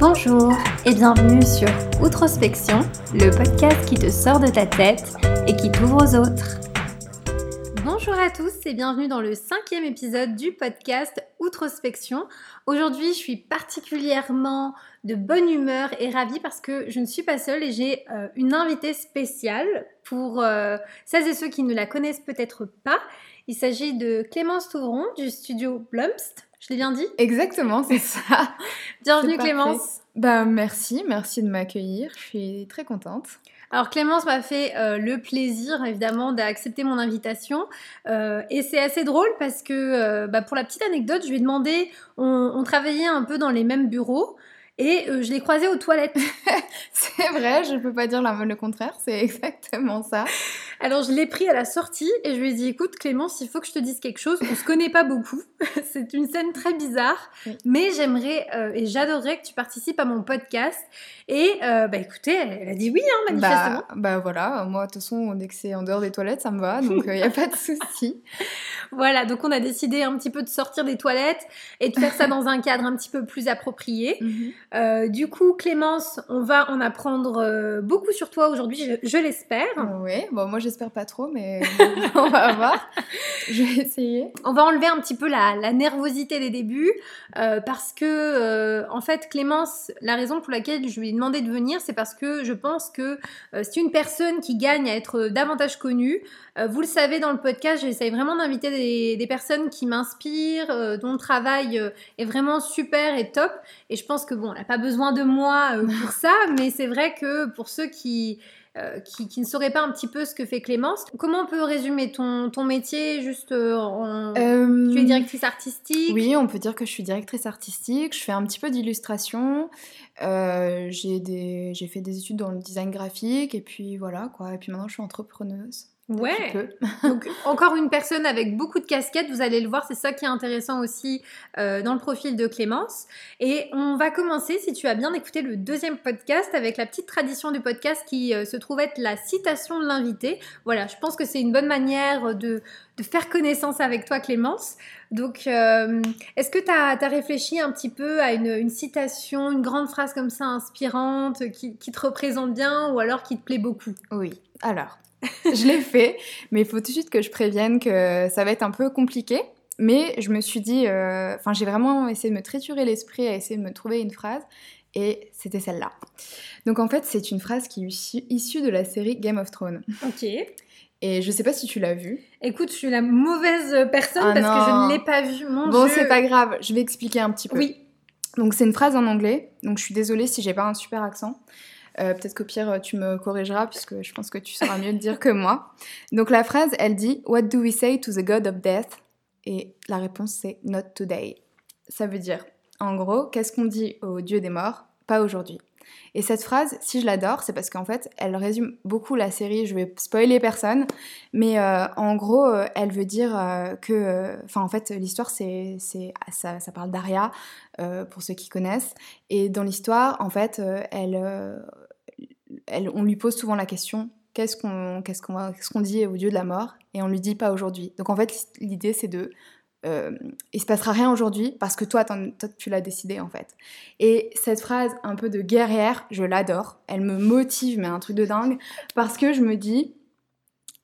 Bonjour et bienvenue sur Outrospection, le podcast qui te sort de ta tête et qui t'ouvre aux autres. Bonjour à tous et bienvenue dans le cinquième épisode du podcast Outrospection. Aujourd'hui, je suis particulièrement de bonne humeur et ravie parce que je ne suis pas seule et j'ai euh, une invitée spéciale pour euh, celles et ceux qui ne la connaissent peut-être pas. Il s'agit de Clémence Touvron du studio Blumst. Je l'ai bien dit Exactement, c'est ça. Bienvenue Clémence. Bah merci, merci de m'accueillir. Je suis très contente. Alors Clémence m'a fait euh, le plaisir évidemment d'accepter mon invitation euh, et c'est assez drôle parce que euh, bah, pour la petite anecdote, je lui ai demandé, on, on travaillait un peu dans les mêmes bureaux et je l'ai croisée aux toilettes. c'est vrai, je ne peux pas dire le contraire, c'est exactement ça. Alors je l'ai pris à la sortie et je lui ai dit écoute Clémence, il faut que je te dise quelque chose. On se connaît pas beaucoup. c'est une scène très bizarre, mais j'aimerais euh, et j'adorerais que tu participes à mon podcast. Et euh, bah écoutez, elle, a dit oui hein, bah, manifestement. Bah, voilà, moi de toute façon dès que c'est en dehors des toilettes, ça me va, donc il euh, n'y a pas de souci. voilà, donc on a décidé un petit peu de sortir des toilettes et de faire ça dans un cadre un petit peu plus approprié. Mhm. du coup, Clémence, on va en apprendre beaucoup sur toi aujourd'hui, je, je l'espère. Oui, bon moi j'espère pas trop, mais on va voir. Je vais essayer. On va enlever un petit peu la, nervosité des débuts euh, parce que, euh, en fait, Clémence, la raison pour laquelle je lui ai demandé de venir, c'est parce que je pense que euh, c'est une personne qui gagne à être davantage connue. vous le savez, dans le podcast, j'essaye vraiment d'inviter des, des, personnes qui m'inspirent, dont le travail est vraiment super et top. Et je pense que, bon, elle n'a pas besoin de moi pour ça, mais c'est vrai que pour ceux qui euh, qui, ne saurait pas un petit peu ce que fait Clémence. Comment on peut résumer ton, ton métier juste euh, en... Tu es euh, directrice artistique? Oui, on peut dire que je suis directrice artistique. Je fais un petit peu d'illustration. j'ai fait des études dans le design graphique et puis voilà quoi. Et puis maintenant je suis entrepreneuse. Ouais. Donc encore une personne avec beaucoup de casquettes, vous allez le voir, c'est ça qui est intéressant aussi euh, dans le profil de Clémence. Et on va commencer, si tu as bien écouté le deuxième podcast, avec la petite tradition du podcast qui euh, se trouve être la citation de l'invité. Voilà, je pense que c'est une bonne manière de, de, faire connaissance avec toi, Clémence. Donc, euh, est-ce que tu as, réfléchi un petit peu à une, une, citation, une grande phrase comme ça inspirante qui, qui te représente bien ou alors qui te plaît beaucoup? Oui. Alors, je l'ai fait, mais il faut tout de suite que je prévienne que ça va être un peu compliqué. Mais je me suis dit, euh, enfin, j'ai vraiment essayé de me triturer l'esprit à essayer de me trouver une phrase, et c'était celle-là. Donc en fait, c'est une phrase qui est issue de la série Game of Thrones. Ok. Et je sais pas si tu l'as vue. Écoute, je suis la mauvaise personne ah parce que je ne l'ai pas vue. Mon bon, c'est pas grave, je vais expliquer un petit peu. Oui. Donc c'est une phrase en anglais, donc je suis désolée si j'ai pas un super accent. Euh, peut-être qu'au pire, tu me corrigeras, puisque je pense que tu sauras mieux le dire que moi. Donc la phrase, elle dit What do we say to the God of death? Et la réponse, c'est Not today. Ça veut dire, en gros, qu'est-ce qu'on dit au Dieu des morts? Pas aujourd'hui. Et cette phrase, si je l'adore, c'est parce qu'en fait, elle résume beaucoup la série. Je vais spoiler personne, mais euh, en gros, euh, elle veut dire euh, que, enfin, en fait, l'histoire, c'est, ça, ça parle d'Aria pour ceux qui connaissent. Et dans l'histoire, en fait, elle, elle, on lui pose souvent la question qu'est-ce qu'on, qu'est-ce qu'on, qu'est-ce qu'on dit au dieu de la mort? Et on lui dit pas aujourd'hui. Donc en fait, l'idée, c'est de euh, il se passera rien aujourd'hui parce que toi, tu l'as décidé en fait. Et cette phrase un peu de guerrière, je l'adore. Elle me motive, mais un truc de dingue, parce que je me dis,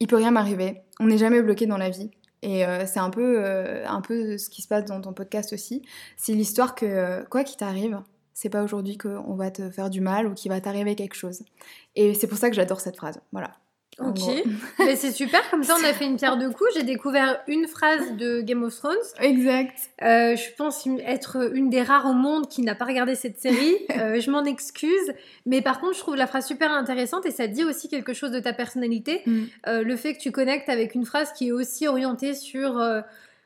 il peut rien m'arriver. On n'est jamais bloqué dans la vie. Et euh, c'est un peu, euh, un peu ce qui se passe dans ton podcast aussi. C'est l'histoire que quoi qu'il t'arrive, c'est pas aujourd'hui qu'on va te faire du mal ou qu'il va t'arriver quelque chose. Et c'est pour ça que j'adore cette phrase. Voilà. Ok, mais c'est super, comme ça on a fait une pierre de coups. J'ai découvert une phrase de Game of Thrones. Exact. Euh, je pense être une des rares au monde qui n'a pas regardé cette série. Euh, je m'en excuse, mais par contre je trouve la phrase super intéressante et ça dit aussi quelque chose de ta personnalité. Mm. Euh, le fait que tu connectes avec une phrase qui est aussi orientée sur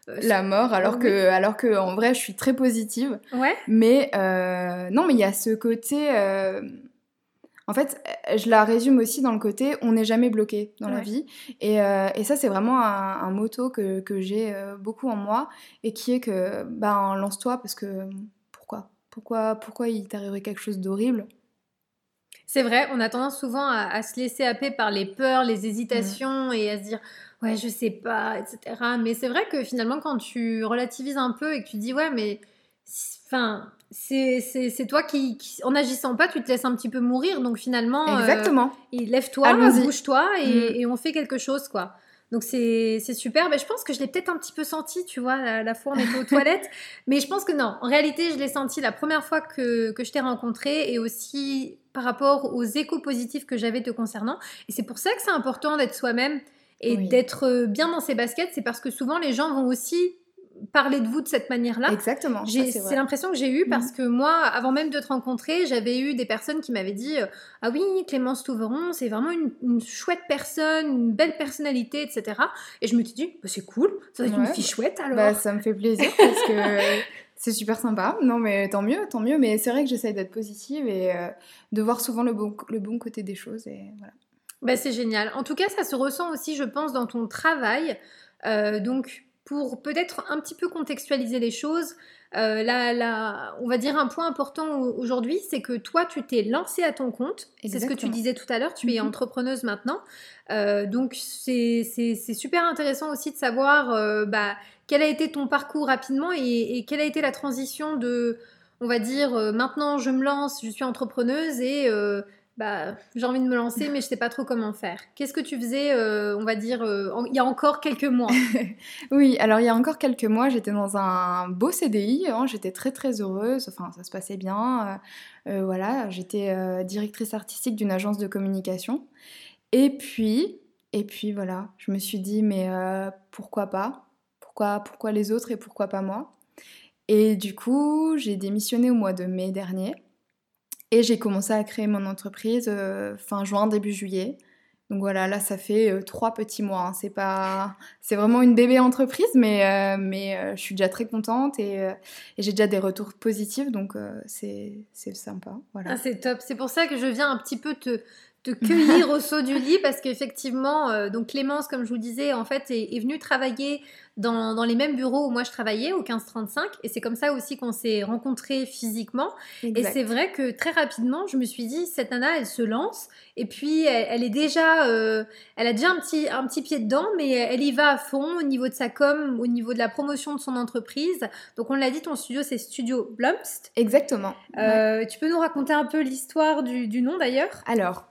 la mort, alors que, alors que en vrai, je suis très positive. Ouais. Mais non, mais il y a ce côté. En fait, euh, je la résume aussi dans le côté on n'est jamais bloqué dans la vie. Euh, et, ça, c'est vraiment un, un, motto que, j'ai euh, beaucoup en moi et qui est que ben, lance-toi parce que pourquoi? Pourquoi, pourquoi il t'arriverait quelque chose d'horrible? C'est vrai, on a tendance souvent à, se laisser happer par les peurs, les hésitations et à se dire ouais, je sais pas, etc. Mais c'est vrai que finalement, quand tu relativises un peu et que tu dis ouais, mais enfin, c'est toi qui, en agissant pas, tu te laisses un petit peu mourir. Donc finalement, euh, exactement. lève-toi, bouge-toi mm. et, on fait quelque chose, quoi. Donc c'est super. Mais je pense que je l'ai peut-être un petit peu senti, tu vois, la, fois où on était aux toilettes. Mais je pense que non. En réalité, je l'ai senti la première fois que, que je t'ai rencontré et aussi par rapport aux échos positifs que j'avais te concernant. Et c'est pour ça que c'est important d'être soi-même et d'être bien dans ses baskets. C'est parce que souvent les gens vont aussi parler de vous de cette manière-là. Exactement. C'est l'impression que j'ai eue parce mhm. que moi, avant même de te rencontrer, j'avais eu des personnes qui m'avaient dit euh, Ah oui, Clémence Touveron, c'est vraiment une, chouette personne, une belle personnalité, etc. Et je me suis dit bah, C'est cool, ça doit être une fille chouette alors. Bah, ça me fait plaisir parce que. C'est super sympa. Non, mais tant mieux, tant mieux. Mais c'est vrai que j'essaye d'être positive et euh, de voir souvent le bon, le bon côté des choses. Et voilà. Bah, c'est génial. En tout cas, ça se ressent aussi, je pense, dans ton travail. Euh, donc, pour peut-être un petit peu contextualiser les choses, euh, on va dire un point important aujourd'hui, c'est que toi, tu t'es lancée à ton compte. C'est ce que tu disais tout à l'heure, tu es mhm. entrepreneuse maintenant. Euh, donc, c'est super intéressant aussi de savoir euh, bah, quel a été ton parcours rapidement et, et, quelle a été la transition de, on va dire, maintenant je me lance, je suis entrepreneuse et bah, j'ai envie de me lancer, mais je sais pas trop comment faire. Qu'est-ce que tu faisais, euh, on va dire, euh, il y a encore quelques mois? Oui, alors il y a encore quelques mois, j'étais dans un beau CDI, hein, j'étais très très heureuse, enfin ça se passait bien. Euh, voilà, j'étais directrice artistique d'une agence de communication. Et puis, et puis voilà, je me suis dit, mais pourquoi pas? Pourquoi, pourquoi les autres et pourquoi pas moi? Et du coup, j'ai démissionné au mois de mai dernier. Et j'ai commencé à créer mon entreprise euh, fin juin, début juillet. Donc voilà, là ça fait euh, trois petits mois. Hein. C'est pas, c'est vraiment une bébé entreprise, mais euh, mais je suis déjà très contente et, et j'ai déjà des retours positifs, donc c'est c'est sympa. Voilà. Ah, c'est top. C'est pour ça que je viens un petit peu te te cueillir au saut du lit parce qu'effectivement, donc Clémence, comme je vous disais, en fait, est, est venue travailler dans, les mêmes bureaux où moi je travaillais, au 1535. Et c'est comme ça aussi qu'on s'est rencontrés physiquement. Et c'est vrai que très rapidement, je me suis dit, cette nana, elle se lance. Et puis, elle, est déjà, euh, elle a déjà un petit, un petit pied dedans, mais elle y va à fond au niveau de sa com, au niveau de la promotion de son entreprise. Donc, on l'a dit, ton studio, c'est Studio Blumst. Exactement. Euh, tu peux nous raconter un peu l'histoire du, du nom d'ailleurs? Alors,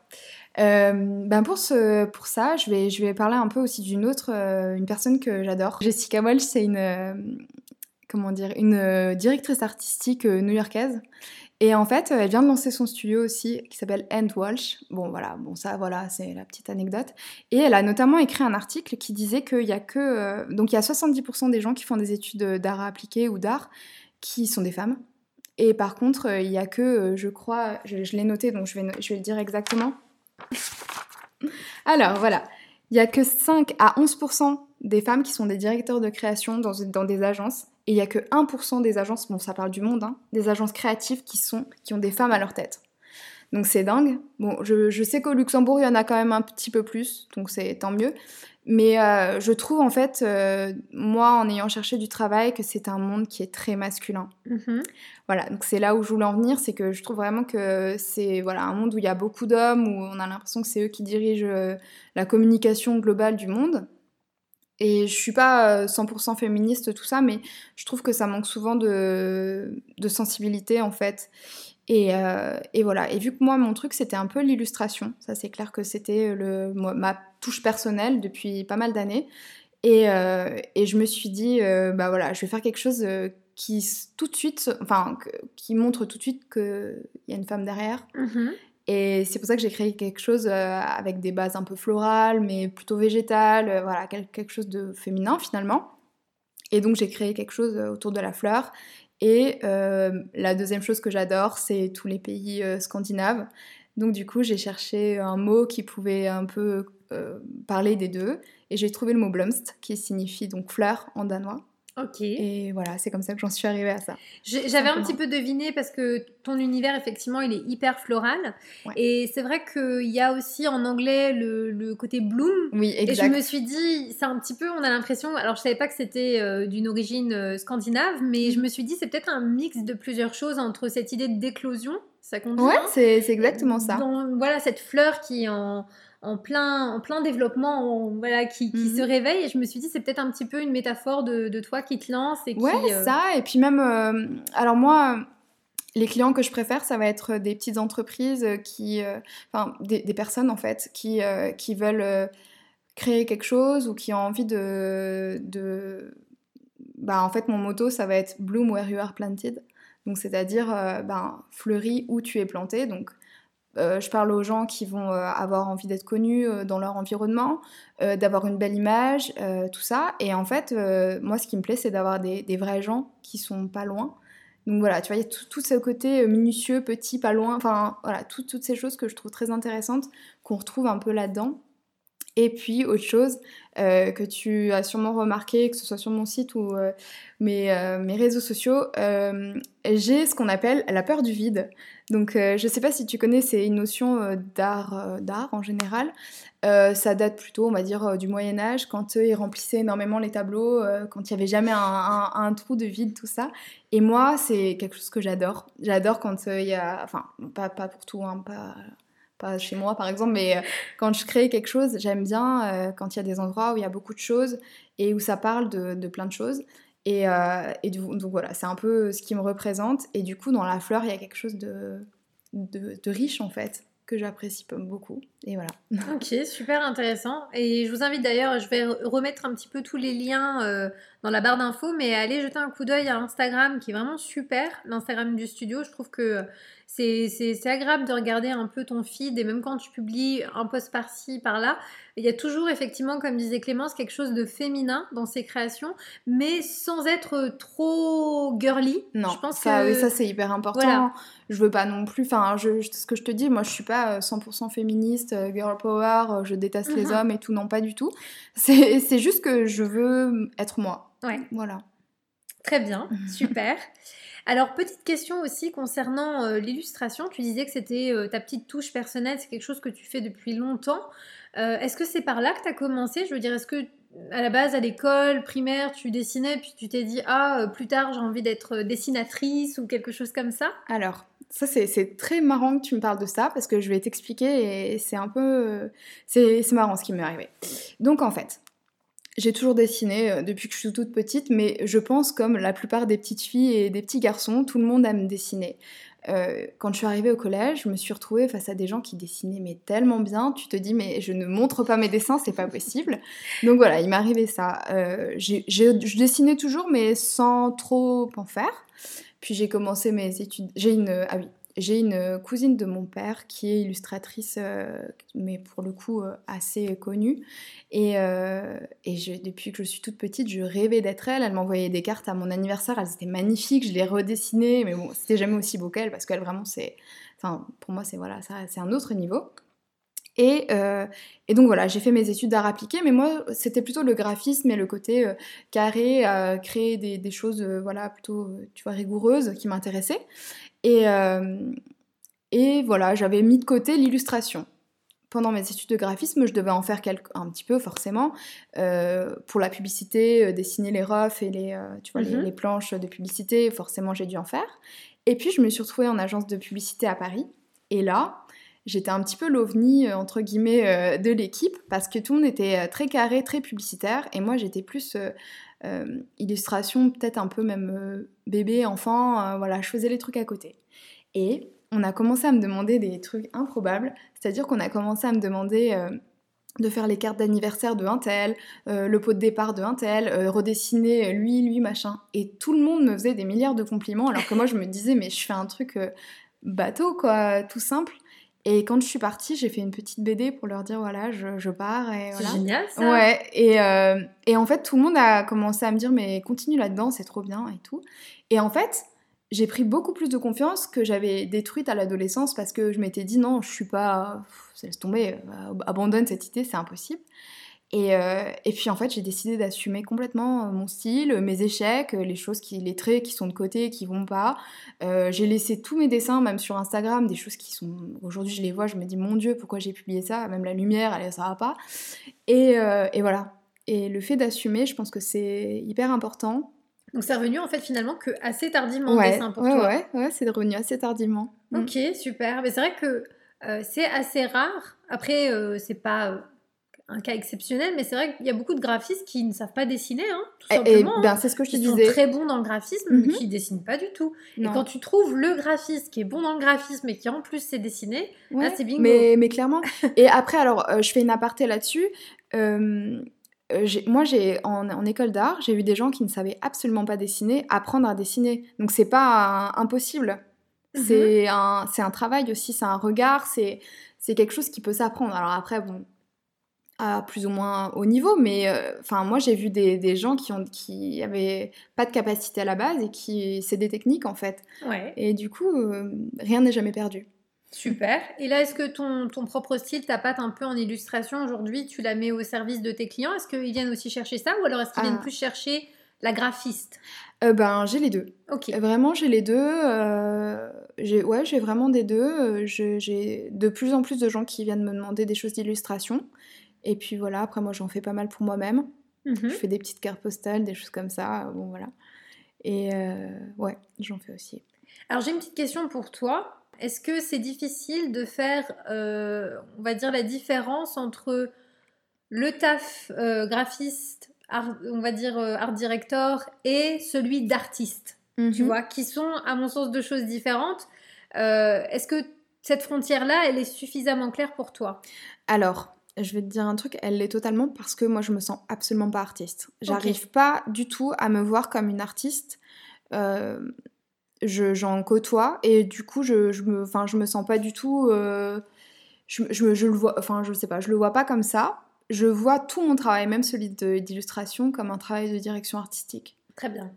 euh, ben pour, ça, je vais, parler un peu aussi d'une autre, euh, une personne que j'adore. Jessica Walsh, c'est une, euh, comment dire, une directrice artistique new-yorkaise. Et en fait, elle vient de lancer son studio aussi, qui s'appelle End Walsh. Bon, voilà, bon, ça, voilà, c'est la petite anecdote. Et elle a notamment écrit un article qui disait qu'il y a que. donc, il y a 70% des gens qui font des études d'art appliqué ou d'art qui sont des femmes. Et par contre, il y a que, je crois, je, l'ai noté, donc je vais le dire exactement. Alors voilà, il n'y a que 5 à 11% des femmes qui sont des directeurs de création dans, des agences. Et il n'y a que 1% des agences, bon ça parle du monde, hein, des agences créatives qui, sont, ont des femmes à leur tête. Donc c'est dingue. Bon, je, je sais qu'au Luxembourg, il y en a quand même un petit peu plus, donc c'est tant mieux. Mais euh, je trouve en fait, euh, moi en ayant cherché du travail, que c'est un monde qui est très masculin. Mm-hmm. Voilà, donc c'est là où je voulais en venir, c'est que je trouve vraiment que c'est voilà, un monde où il y a beaucoup d'hommes, où on a l'impression que c'est eux qui dirigent euh, la communication globale du monde. Et je suis pas 100% féministe, tout ça, mais je trouve que ça manque souvent de, de sensibilité en fait. Euh, et, voilà. Et vu que moi, mon truc, c'était un peu l'illustration. Ça, c'est clair que c'était le, ma touche personnelle depuis pas mal d'années. Et, euh, je me suis dit, euh, bah voilà, je vais faire quelque chose qui tout de suite, enfin, qui montre tout de suite qu'il y a une femme derrière. Mm-hmm. Et c'est pour ça que j'ai créé quelque chose avec des bases un peu florales, mais plutôt végétales, voilà, quelque chose de féminin finalement. Et donc j'ai créé quelque chose autour de la fleur. Et euh, la deuxième chose que j'adore, c'est tous les pays euh, scandinaves. Donc du coup, j'ai cherché un mot qui pouvait un peu euh, parler des deux. Et j'ai trouvé le mot blomst, qui signifie donc fleur en danois. Ok. Et voilà, c'est comme ça que j'en suis arrivée à ça. J'avais un petit peu deviné parce que ton univers, effectivement, il est hyper floral. Et c'est vrai qu'il y a aussi en anglais le, côté bloom. Oui, exact. Et je me suis dit, c'est un petit peu, on a l'impression, alors je savais pas que c'était euh, d'une origine euh, scandinave, mais je me suis dit, c'est peut-être un mix de plusieurs choses entre cette idée d'éclosion, ça compte Ouais, c'est exactement ça. voilà, cette fleur qui en en plein, en plein développement, voilà, qui, qui se mhm. réveille. Et je me suis dit, c'est peut-être un petit peu une métaphore de, de, toi qui te lance. Et ouais, euh, ça. Et puis même, euh, alors moi, les clients que je préfère, ça va être des petites entreprises qui, enfin, des, personnes en fait, qui, qui veulent créer quelque chose ou qui ont envie de, de, bah en fait mon motto ça va être bloom where you are planted, donc c'est-à-dire ben fleuris où tu es planté, donc euh, je parle aux gens qui vont euh, avoir envie d'être connus euh, dans leur environnement, d'avoir une belle image, tout ça. Et en fait, moi, ce qui me plaît, c'est d'avoir des, vrais gens qui sont pas loin. Donc voilà, tu vois, il y a tout, ce côté minutieux, petit, pas loin, enfin voilà, toutes ces choses que je trouve très intéressantes, qu'on retrouve un peu là-dedans. Et puis, autre chose que tu as sûrement remarqué, que ce soit sur mon site ou mes, réseaux sociaux, j'ai ce qu'on appelle la peur du vide. Donc, euh, je ne sais pas si tu connais, c'est une notion euh, d'art, euh, d'art en général. ça date plutôt, on va dire, du Moyen Âge, quand ils remplissaient énormément les tableaux, quand il n'y avait jamais un, trou de vide, tout ça. Et moi, c'est quelque chose que j'adore. J'adore quand il y a, enfin, pas, pas pour tout, hein, pas, chez moi par exemple, mais quand je crée quelque chose, j'aime bien quand il y a des endroits où il y a beaucoup de choses et où ça parle de, de plein de choses. Et, euh, donc voilà, c'est un peu ce qui me représente. Et du coup, dans la fleur, il y a quelque chose de, riche en fait que j'apprécie beaucoup. Et voilà. Ok, super intéressant. Et je vous invite d'ailleurs, je vais remettre un petit peu tous les liens euh, dans la barre d'infos, mais allez jeter un coup d'œil à Instagram qui est vraiment super, l'Instagram du studio. Je trouve que c'est agréable de regarder un peu ton feed et même quand tu publies un post par-ci, par-là, il y a toujours effectivement, comme disait Clémence, quelque chose de féminin dans ses créations, mais sans être trop girly. Non, je pense ça, que... ça c'est hyper important. Je veux pas non plus, enfin, ce que je te dis, moi je suis pas 100% euh, féministe, euh, girl power, euh, je déteste les mhm. hommes et tout, non, pas du tout. C'est juste que je veux être moi. Ouais. Voilà. Très bien, super. Alors, petite question aussi concernant euh, l'illustration. Tu disais que c'était euh, ta petite touche personnelle, c'est quelque chose que tu fais depuis longtemps. Euh, est-ce que c'est par là que tu as commencé? Je veux dire, est-ce que à la base, à l'école primaire, tu dessinais, puis tu t'es dit, ah, plus tard, j'ai envie d'être dessinatrice ou quelque chose comme ça? Alors, ça, c'est très marrant que tu me parles de ça, parce que je vais t'expliquer, et c'est un peu... c'est marrant ce qui m'est arrivé. Donc, en fait, j'ai toujours dessiné euh, depuis que je suis toute petite, mais je pense comme la plupart des petites filles et des petits garçons, tout le monde aime dessiner. Euh, quand je suis arrivée au collège, je me suis retrouvée face à des gens qui dessinaient mais tellement bien, tu te dis mais je ne montre pas mes dessins, c'est pas possible. Donc voilà, il m'est arrivé ça. Euh, je dessinais toujours mais sans trop en faire. Puis j'ai commencé mes études. J'ai une ah oui, j'ai une cousine de mon père qui est illustratrice, euh, mais pour le coup euh, assez connue. Et, euh, depuis que je suis toute petite, je rêvais d'être elle. Elle m'envoyait des cartes à mon anniversaire, elles étaient magnifiques, je les redessinais, mais bon, c'était jamais aussi beau qu'elle parce qu'elle vraiment, c'est. Enfin, pour moi, c'est voilà, c'est un autre niveau. Et, donc voilà, j'ai fait mes études d'art appliqué, mais moi, c'était plutôt le graphisme et le côté carré, créer des, des choses voilà, plutôt tu vois, rigoureuses qui m'intéressaient. Et, euh, et voilà, j'avais mis de côté l'illustration. Pendant mes études de graphisme, je devais en faire un petit peu forcément euh, pour la publicité, euh, dessiner les refs et les, tu vois, mhm. les, planches de publicité. Forcément, j'ai dû en faire. Et puis, je me suis retrouvée en agence de publicité à Paris. Et là, j'étais un petit peu l'ovni entre guillemets de l'équipe parce que tout le monde était très carré, très publicitaire et moi j'étais plus euh, illustration, peut-être un peu même euh, bébé, enfant, euh, voilà, je faisais les trucs à côté. Et on a commencé à me demander des trucs improbables, c'est-à-dire qu'on a commencé à me demander de faire les cartes d'anniversaire de un tel, le pot de départ de un tel, redessiner lui, lui, machin. Et tout le monde me faisait des milliards de compliments, alors que moi je me disais, mais je fais un truc bateau, quoi, tout simple. Et quand je suis partie, j'ai fait une petite BD pour leur dire voilà, je, pars. Et C'est génial ça Ouais, et, euh, et, en fait, tout le monde a commencé à me dire mais continue là-dedans, c'est trop bien et tout. Et en fait, j'ai pris beaucoup plus de confiance que j'avais détruite à l'adolescence parce que je m'étais dit non, je suis pas. Laisse tomber, euh, abandonne cette idée, c'est impossible. Euh, et, puis en fait, j'ai décidé d'assumer complètement euh, mon style, mes échecs, les choses qui, les traits qui sont de côté, qui vont pas. Euh, j'ai laissé tous mes dessins, même sur Instagram, des choses qui sont. Aujourd'hui, je les vois, je me dis mon Dieu, pourquoi j'ai publié ça? Même la lumière, elle, ça va pas. Et, et voilà. Et le fait d'assumer, je pense que c'est hyper important. Donc c'est revenu en fait finalement que assez tardivement ouais, dessin pour ouais, toi. Ouais, ouais, c'est revenu assez tardivement. Mm. Ok, super. Mais c'est vrai que c'est assez rare. Après, c'est pas un cas exceptionnel, mais c'est vrai qu'il y a beaucoup de graphistes qui ne savent pas dessiner, hein, tout Et, et simplement. hein, ben, c'est ce que je te qui sont disais. très bons dans le graphisme, Mhm. mais qui dessinent pas du tout. Non. Et quand tu trouves le graphiste qui est bon dans le graphisme et qui en plus sait dessiner, Ouais, là c'est bingo. Mais, mais clairement. Et après, alors, euh, je fais une aparté là-dessus. Euh, euh, moi, j'ai en, en école d'art, j'ai eu des gens qui ne savaient absolument pas dessiner, apprendre à dessiner. Donc, c'est pas un- impossible. Mhm. C'est un, un travail aussi, c'est un regard, c'est quelque chose qui peut s'apprendre. Alors après, bon, à plus ou moins haut niveau, mais euh, enfin, moi, j'ai vu des, des gens qui ont qui avaient pas de capacité à la base et qui c'est des techniques en fait. Ouais, Et du coup, euh, rien n'est jamais perdu. super. Et là, est-ce que ton, ton propre style, ta patte un peu en illustration aujourd'hui, tu la mets au service de tes clients? Est-ce qu'ils viennent aussi chercher ça ou alors est-ce qu'ils Ah. viennent plus chercher la graphiste? Euh, ben, j'ai les deux. Ok. Vraiment, j'ai les deux. j'ai, ouais, j'ai vraiment des deux. j'ai de plus en plus de gens qui viennent me demander des choses d'illustration. Et puis voilà, après moi j'en fais pas mal pour moi-même. Mhm. Je fais des petites cartes postales, des choses comme ça. Bon voilà. Et euh, ouais, j'en fais aussi. Alors j'ai une petite question pour toi. Est-ce que c'est difficile de faire, euh, on va dire, la différence entre le taf euh, graphiste, art- on va dire euh, art director, et celui d'artiste? Tu Mhm. vois, qui sont, à mon sens, deux choses différentes. Est-ce que cette frontière-là, elle est suffisamment claire pour toi? Alors, je vais te dire un truc, elle l'est totalement parce que moi je me sens absolument pas artiste. J'arrive pas du tout à me voir comme une artiste. Euh, je, j'en côtoie et du coup je, je me, je me sens pas du tout. euh, je, je, je le vois, enfin je sais pas, je le vois pas comme ça. Je vois tout mon travail, même celui d'illustration, comme un travail de direction artistique. Très bien.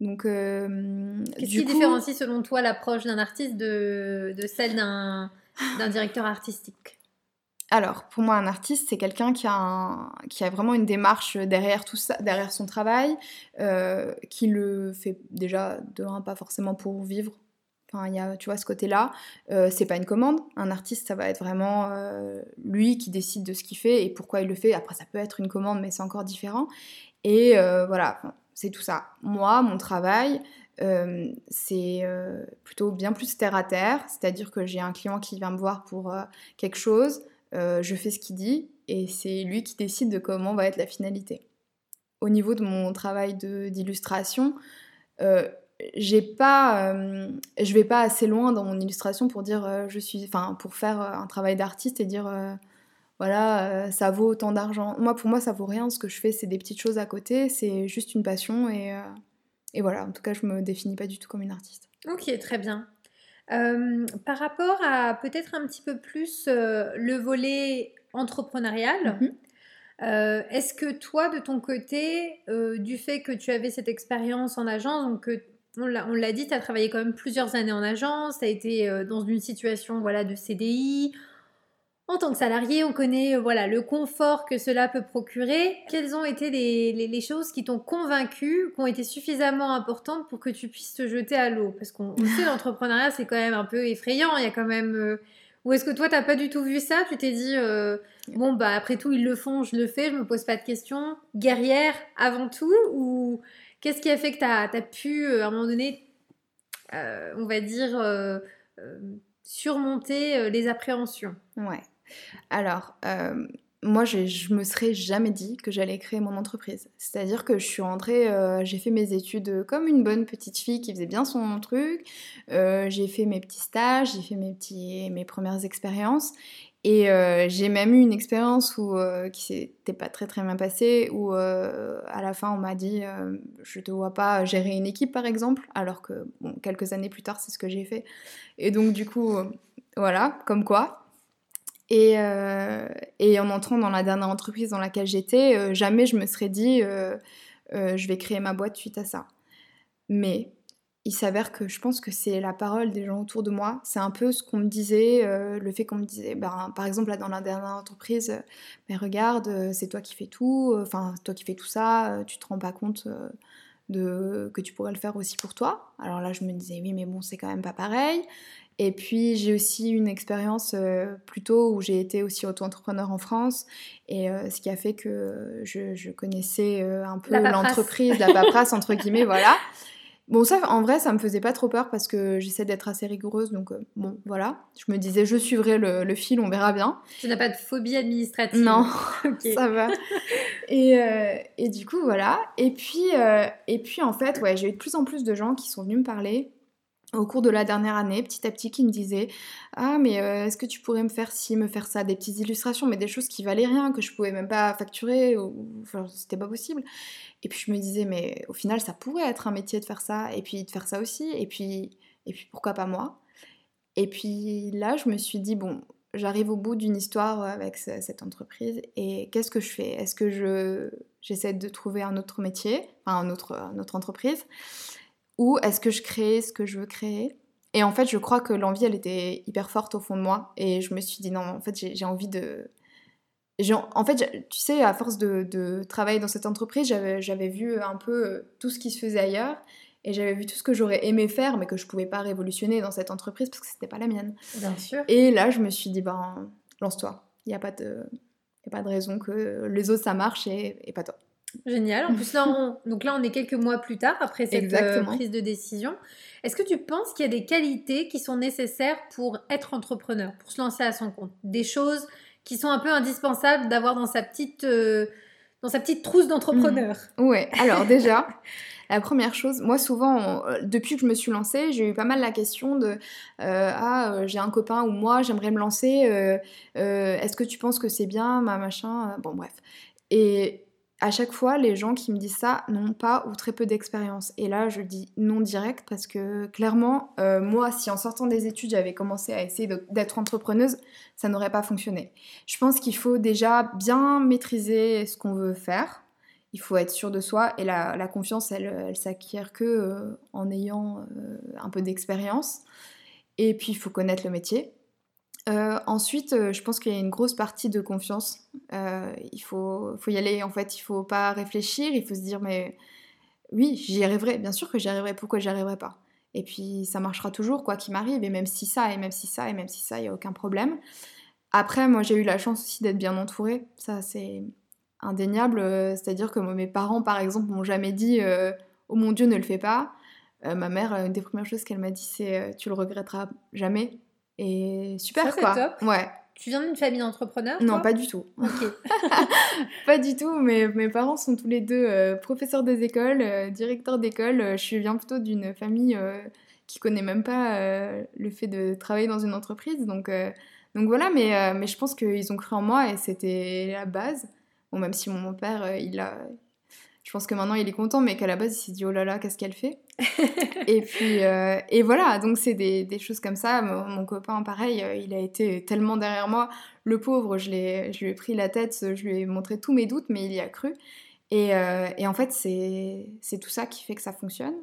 Donc, euh, Qu'est-ce qui coup, différencie, selon toi, l'approche d'un artiste de, de celle d'un d'un directeur artistique? Alors, pour moi, un artiste, c'est quelqu'un qui, a vraiment une démarche derrière tout ça, derrière son travail, euh, qui le fait déjà de un, pas forcément pour vivre. Enfin, il y a, tu vois, ce côté-là. Euh, c'est pas une commande. Un artiste, ça va être vraiment euh, lui qui décide de ce qu'il fait et pourquoi il le fait. Après, ça peut être une commande, mais c'est encore différent. Et voilà, c'est tout ça. Moi, mon travail, c'est plutôt bien plus terre à terre. C'est-à-dire que j'ai un client qui vient me voir pour quelque chose. Euh, je fais ce qu'il dit et c'est lui qui décide de comment va être la finalité. Au niveau de mon travail d'illustration, euh, j'ai euh, je vais pas assez loin dans mon illustration pour dire euh, je suis, pour faire un travail d'artiste et dire voilà ça vaut autant d'argent. Moi pour moi ça vaut rien. Ce que je fais c'est des petites choses à côté, c'est juste une passion et et voilà. En tout cas je me définis pas du tout comme une artiste. Ok, très bien. Euh, par rapport à peut-être un petit peu plus euh, le volet entrepreneurial, Mhm. euh, est-ce que toi, de ton côté, du fait que tu avais cette expérience en agence, donc on l'a dit, tu as travaillé quand même plusieurs années en agence, tu as été dans une situation voilà, de CDI. En tant que salarié, on connaît euh, voilà, le confort que cela peut procurer. Quelles ont été les, les- les choses qui t'ont convaincu, qui ont été suffisamment importantes pour que tu puisses te jeter à l'eau? Parce qu'on on sait, l'entrepreneuriat, c'est quand même un peu effrayant. Il y a quand même. euh, Ou est-ce que toi, t'as pas du tout vu ça? Tu t'es dit, euh, bon, bah après tout, ils le font, je le fais, je me pose pas de questions. Guerrière avant tout Ou qu'est-ce qui a fait que tu as, pu, à un moment donné, euh, on va dire, surmonter les appréhensions? Ouais. Alors, euh, moi, je, me serais jamais dit que j'allais créer mon entreprise. C'est-à-dire que je suis rentrée, euh, j'ai fait mes études comme une bonne petite fille qui faisait bien son truc. Euh, j'ai fait mes petits stages, j'ai fait mes, premières expériences. Et euh, j'ai même eu une expérience euh, qui s'était pas très très bien passée, où euh, à la fin on m'a dit euh, je te vois pas gérer une équipe par exemple, alors que quelques années plus tard c'est ce que j'ai fait. Et donc du coup, euh, voilà, comme quoi. Et, euh, et en entrant dans la dernière entreprise dans laquelle j'étais, euh, jamais je me serais dit euh, je vais créer ma boîte suite à ça. Mais il s'avère que je pense que c'est la parole des gens autour de moi. C'est un peu ce qu'on me disait, le fait qu'on me disait, ben, par exemple là dans la dernière entreprise, mais regarde, c'est toi qui fais tout, enfin toi qui fais tout ça, tu te rends pas compte de que tu pourrais le faire aussi pour toi. Alors là je me disais oui mais bon c'est quand même pas pareil. Et puis j'ai aussi une expérience euh, plutôt où j'ai été aussi auto-entrepreneur en France et euh, ce qui a fait que je, je connaissais euh, un peu l'entreprise, la paperasse entre guillemets, voilà. Bon, ça, en vrai, ça me faisait pas trop peur parce que j'essaie d'être assez rigoureuse, donc euh, bon, voilà. Je me disais, je suivrai le, fil, on verra bien. Tu n'as pas de phobie administrative Non, ça va. Et, et, du coup, voilà. Et puis, et puis en fait, ouais, j'ai eu de plus en plus de gens qui sont venus me parler au cours de la dernière année, petit à petit, qui me disaient Ah, mais est-ce que tu pourrais me faire ci, me faire ça Des petites illustrations, mais des choses qui valaient rien, que je pouvais même pas facturer, ou enfin, c'était pas possible. Et puis je me disais, mais au final, ça pourrait être un métier de faire ça, et puis de faire ça aussi, et puis, et puis pourquoi pas moi? Et puis là, je me suis dit, bon, j'arrive au bout d'une histoire avec cette entreprise, et qu'est-ce que je fais? Est-ce que je, j'essaie de trouver un autre métier, enfin un une autre entreprise, ou est-ce que je crée ce que je veux créer? Et en fait, je crois que l'envie, elle était hyper forte au fond de moi, et je me suis dit, non, en fait, j'ai envie de en fait, tu sais, à force de, travailler dans cette entreprise, j'avais vu un peu euh, tout ce qui se faisait ailleurs et j'avais vu tout ce que j'aurais aimé faire mais que je pouvais pas révolutionner dans cette entreprise parce que c'était pas la mienne. Bien sûr. Et là, je me suis dit, ben, lance-toi. Il n'y a, pas de, a pas de raison que les autres ça marche et, pas toi. Génial. En plus, là, on, donc là, on est quelques mois plus tard après cette euh, prise de décision. Est-ce que tu penses qu'il y a des qualités qui sont nécessaires pour être entrepreneur, pour se lancer à son compte? Des choses qui sont un peu indispensables d'avoir dans sa petite euh, dans sa petite trousse d'entrepreneur? Mmh. Ouais. Alors déjà, la première chose, moi souvent, euh, depuis que je me suis lancée, j'ai eu pas mal la question de euh, ah j'ai un copain ou moi j'aimerais me lancer. Est-ce que tu penses que c'est bien, ma machin Bon bref. Et à chaque fois, les gens qui me disent ça n'ont pas ou très peu d'expérience. Et là, je dis non direct parce que clairement, euh, moi, si en sortant des études, j'avais commencé à essayer d'être entrepreneuse, ça n'aurait pas fonctionné. Je pense qu'il faut déjà bien maîtriser ce qu'on veut faire. Il faut être sûr de soi et la, confiance, elle, elle s'acquiert que euh, en ayant euh, un peu d'expérience. Et puis, il faut connaître le métier. Euh, ensuite, euh, je pense qu'il y a une grosse partie de confiance. Euh, il faut, y aller, en fait, il faut pas réfléchir, il faut se dire, mais oui, j'y arriverai, bien sûr que j'y arriverai, pourquoi j'y arriverai pas? Et puis, ça marchera toujours, quoi qu'il m'arrive, et même si ça, et même si ça, et même si ça, il n'y a aucun problème. Après, moi, j'ai eu la chance aussi d'être bien entourée, ça, c'est indéniable. C'est-à-dire que mes parents, par exemple, m'ont jamais dit, oh mon Dieu, ne le fais pas. ma mère, une des premières choses qu'elle m'a dit, c'est, tu le regretteras jamais. Et super ça, quoi. Top. Ouais. Tu viens d'une famille d'entrepreneurs Non, pas du tout. Pas du tout. Mais mes parents sont tous les deux euh, professeurs des écoles, euh, directeurs d'école. Euh, je viens plutôt d'une famille qui connaît même pas le fait de travailler dans une entreprise. Donc, donc voilà, mais, mais je pense qu'ils ont cru en moi et c'était la base. Bon, même si mon père, il a, je pense que maintenant il est content, mais qu'à la base il s'est dit oh là là, qu'est-ce qu'elle fait Et puis, euh, et voilà, donc c'est des, des, choses comme ça. Mon, copain, pareil, euh, il a été tellement derrière moi. Le pauvre, je, je lui ai pris la tête, je lui ai montré tous mes doutes, mais il y a cru. Et, euh, et en fait, c'est tout ça qui fait que ça fonctionne.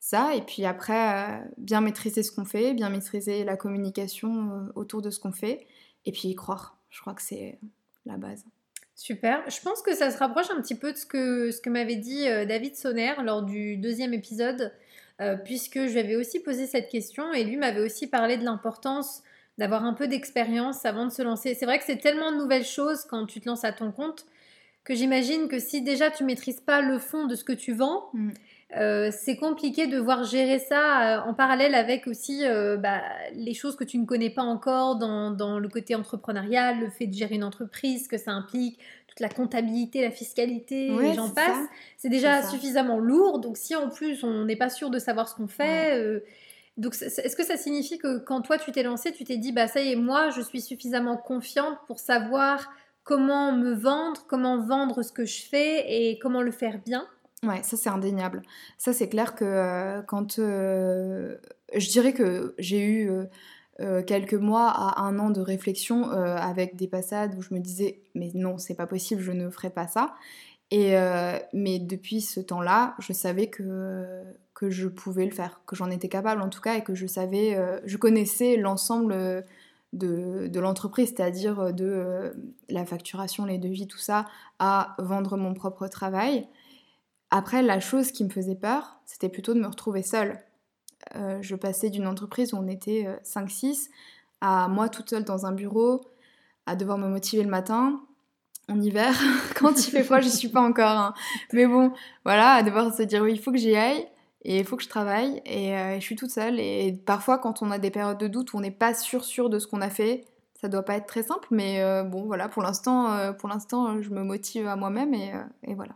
Ça, et puis après, bien maîtriser ce qu'on fait, bien maîtriser la communication autour de ce qu'on fait, et puis y croire. Je crois que c'est la base. Super. Je pense que ça se rapproche un petit peu de ce que, m'avait dit euh, David Sonner lors du deuxième épisode, euh, puisque je lui avais aussi posé cette question et lui m'avait aussi parlé de l'importance d'avoir un peu d'expérience avant de se lancer. C'est vrai que c'est tellement de nouvelles choses quand tu te lances à ton compte que j'imagine que si déjà tu maîtrises pas le fond de ce que tu vends, mm. Euh, c'est compliqué de voir gérer ça euh, en parallèle avec aussi euh, bah, les choses que tu ne connais pas encore dans, le côté entrepreneurial, le fait de gérer une entreprise, que ça implique, toute la comptabilité, la fiscalité, et j'en passe. C'est déjà suffisamment lourd, donc si en plus on n'est pas sûr de savoir ce qu'on fait... donc, est-ce que ça signifie que quand toi tu t'es lancé, tu t'es dit, bah ça y est, moi je suis suffisamment confiante pour savoir comment me vendre, comment vendre ce que je fais et comment le faire bien? Ouais, ça c'est indéniable. Ça c'est clair que euh, quand euh, je dirais que j'ai eu euh, quelques mois à un an de réflexion avec des passades où je me disais mais non c'est pas possible, je ne ferai pas ça. Et mais depuis ce temps-là, je savais que que je pouvais le faire, que j'en étais capable en tout cas et que je savais, je connaissais l'ensemble de, de l'entreprise, c'est-à-dire de la facturation, les devis, tout ça, à vendre mon propre travail. Après, la chose qui me faisait peur, c'était plutôt de me retrouver seule. Euh, je passais d'une entreprise où on était 5-6 euh, à moi toute seule dans un bureau, à devoir me motiver le matin, en hiver, quand il fait froid, je suis pas encore. Hein. Mais bon, voilà, à devoir se dire oui, il faut que j'y aille. et il faut que je travaille et, euh, je suis toute seule. Et parfois, quand on a des périodes de doute où on n'est pas sûr sûr de ce qu'on a fait, ça doit pas être très simple, mais bon, voilà, pour l'instant, pour l'instant, je me motive à moi-même et, voilà.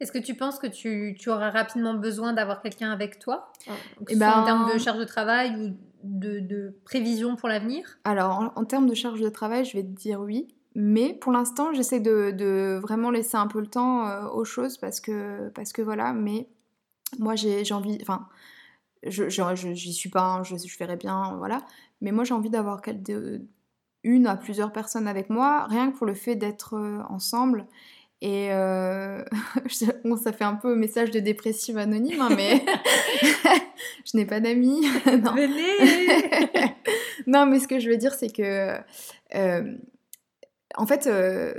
Est-ce que tu penses que tu, tu auras rapidement besoin d'avoir quelqu'un avec toi, que eh ben, en termes de charge de travail ou de, de prévision pour l'avenir? Alors, en, termes de charge de travail, je vais te dire oui. Mais pour l'instant, j'essaie de, de, vraiment laisser un peu le temps aux choses parce que, parce que voilà, mais moi, j'ai envie, enfin, je j'y suis pas, hein, je, je ferai bien, voilà. Mais moi, j'ai envie d'avoir une à plusieurs personnes avec moi, rien que pour le fait d'être euh, ensemble. Et euh, bon, ça fait un peu message de dépressive anonyme, hein, mais je n'ai pas d'amis. non. non, mais ce que je veux dire, c'est que, euh, en fait, ah,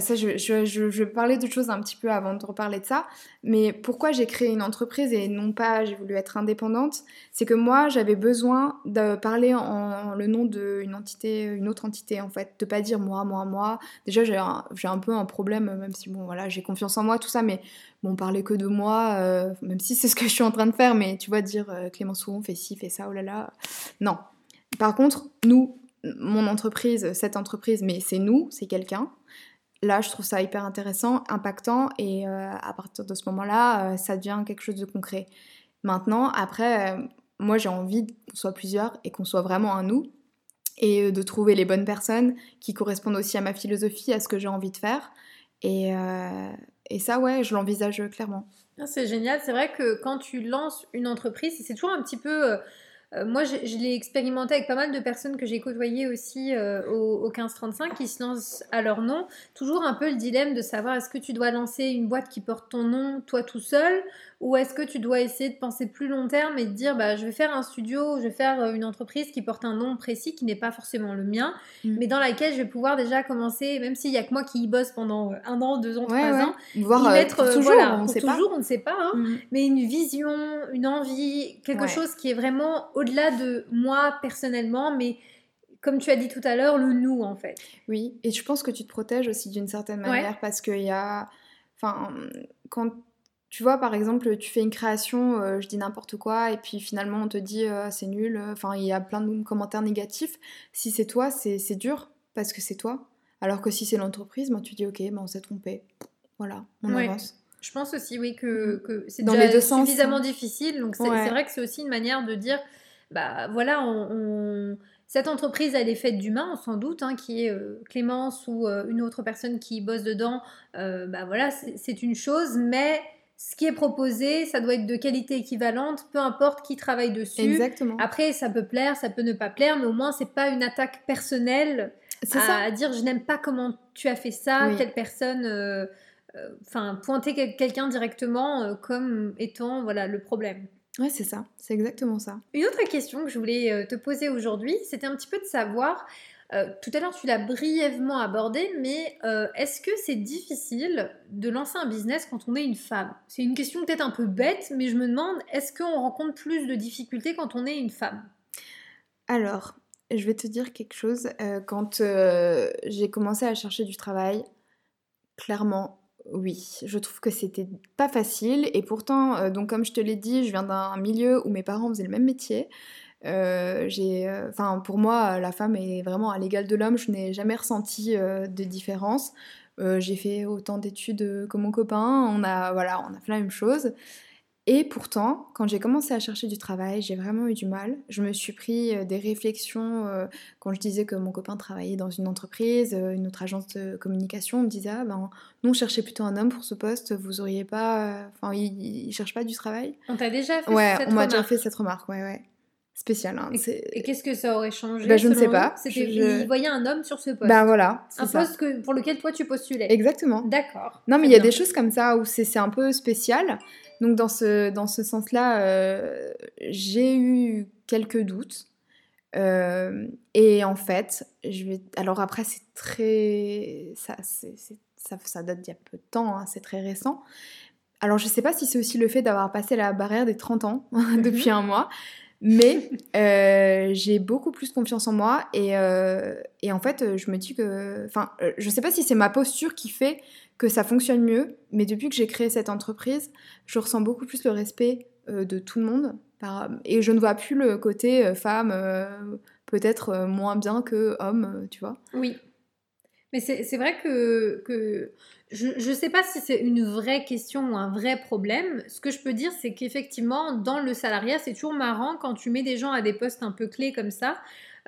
ça, je, parlais de choses un petit peu avant de reparler de ça, mais pourquoi j'ai créé une entreprise et non pas j'ai voulu être indépendante, c'est que moi j'avais besoin de parler en, le nom d'une entité, une autre entité en fait, de pas dire moi, moi, moi. Déjà j'ai un, un, peu un problème, même si bon voilà j'ai confiance en moi tout ça, mais bon parler que de moi, euh, même si c'est ce que je suis en train de faire, mais tu vois dire euh, Clément Souron fait ci, fait ça, oh là là, non. Par contre nous, mon entreprise, cette entreprise, mais c'est nous, c'est quelqu'un là, je trouve ça hyper intéressant, impactant, et euh, à partir de ce moment-là, euh, ça devient quelque chose de concret. Maintenant, après, euh, moi, j'ai envie qu'on soit plusieurs et qu'on soit vraiment un nous, et de trouver les bonnes personnes qui correspondent aussi à ma philosophie, à ce que j'ai envie de faire. Et, et ça, ouais, je l'envisage clairement. Ah, c'est génial. C'est vrai que quand tu lances une entreprise, c'est toujours un petit peu moi, je, l'ai expérimenté avec pas mal de personnes que j'ai côtoyées aussi euh, au, au 1535 qui se lancent à leur nom. Toujours un peu le dilemme de savoir est-ce que tu dois lancer une boîte qui porte ton nom toi tout seul ou est-ce que tu dois essayer de penser plus long terme et de dire bah, je vais faire un studio, je vais faire euh, une entreprise qui porte un nom précis qui n'est pas forcément le mien, mm. mais dans laquelle je vais pouvoir déjà commencer, même s'il n'y a que moi qui y bosse pendant euh, un an, deux ans, trois ans, Voir, euh, mettre toujours, on ne sait toujours, on ne sait pas, hein, mm. mais une vision, une envie, quelque chose qui est vraiment au-delà de moi personnellement, mais comme tu as dit tout à l'heure, le nous en fait. Oui, et je pense que tu te protèges aussi d'une certaine manière parce qu'il y a. Enfin, quand tu vois, par exemple, tu fais une création, euh, je dis n'importe quoi, et puis finalement on te dit euh, c'est nul, enfin il y a plein de commentaires négatifs. Si c'est toi, c'est dur, parce que c'est toi. Alors que si c'est l'entreprise, ben, tu dis ok, ben, on s'est trompé. Voilà, on avance. Je pense aussi, oui, que, mm. c'est déjà suffisamment difficile. Donc c'est vrai que c'est aussi une manière de dire, bah voilà, on, cette entreprise, elle est faite d'humains, sans doute, hein, qui est euh, Clémence ou une autre personne qui bosse dedans. bah voilà, c'est une chose, mais ce qui est proposé, ça doit être de qualité équivalente, peu importe qui travaille dessus. Exactement. Après, ça peut plaire, ça peut ne pas plaire, mais au moins, c'est pas une attaque personnelle à, ça. dire je n'aime pas comment tu as fait ça, telle personne. Euh, euh, enfin, pointer quelqu'un directement euh, comme étant voilà le problème. Ouais, c'est ça, c'est exactement ça. Une autre question que je voulais te poser aujourd'hui, c'était un petit peu de savoir euh, tout à l'heure, tu l'as brièvement abordé, mais euh, est-ce que c'est difficile de lancer un business quand on est une femme? C'est une question peut-être un peu bête, mais je me demande, est-ce qu'on rencontre plus de difficultés quand on est une femme? Alors, je vais te dire quelque chose. Euh, quand j'ai commencé à chercher du travail, clairement, oui, je trouve que c'était pas facile et pourtant, donc comme je te l'ai dit, je viens d'un milieu où mes parents faisaient le même métier. Euh, j'ai, euh, enfin, pour moi, la femme est vraiment à l'égal de l'homme. Je n'ai jamais ressenti euh, de différence. j'ai fait autant d'études que mon copain. On a, voilà, on a fait la même chose. Et pourtant, quand j'ai commencé à chercher du travail, j'ai vraiment eu du mal. Je me suis pris des réflexions quand je disais que mon copain travaillait dans une entreprise, une autre agence de communication. On me disait, ah ben, nous on cherchait plutôt un homme pour ce poste, vous auriez pas. Enfin, il, il, cherche pas du travail. On t'a déjà fait ouais, cette on m'a déjà fait cette remarque, ouais, ouais spécial. Hein. Et, qu'est-ce que ça aurait changé bah, Je ne sais pas. C'était il voyait un homme sur ce poste. Ben voilà. Un poste que, pour lequel toi tu postulais. Exactement. D'accord. Non, mais il y a des choses comme ça où c'est un peu spécial. Donc dans ce, dans ce sens-là, euh, j'ai eu quelques doutes. Euh, et en fait, je vais. Alors après, c'est très. Ça, ça, ça, date d'il y a peu de temps, hein, c'est très récent. Alors je sais pas si c'est aussi le fait d'avoir passé la barrière des 30 ans depuis mhm. un mois. Mais euh, j'ai beaucoup plus confiance en moi et, euh, et, en fait, je me dis que. Enfin, euh, je sais pas si c'est ma posture qui fait que ça fonctionne mieux, mais depuis que j'ai créé cette entreprise, je ressens beaucoup plus le respect de tout le monde. Et je ne vois plus le côté femme peut-être moins bien que homme, tu vois. Oui. Mais c'est vrai que, que je ne sais pas si c'est une vraie question ou un vrai problème. Ce que je peux dire, c'est qu'effectivement, dans le salariat, c'est toujours marrant quand tu mets des gens à des postes un peu clés comme ça.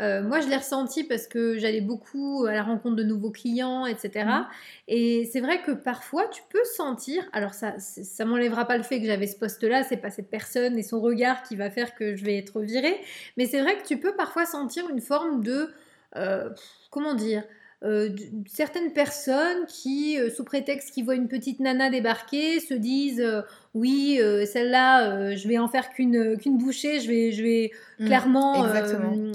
Euh, moi, je l'ai ressenti parce que j'allais beaucoup à la rencontre de nouveaux clients, etc. Mmh. Et c'est vrai que parfois, tu peux sentir, alors ça, ça m'enlèvera pas le fait que j'avais ce poste-là, c'est pas cette personne et son regard qui va faire que je vais être virée, mais c'est vrai que tu peux parfois sentir une forme de, euh, comment dire, euh, certaines personnes qui, euh, sous prétexte qu'ils voient une petite nana débarquer, se disent euh, oui, celle-là, je vais en faire qu'une bouchée, je vais, je vais mmh, clairement,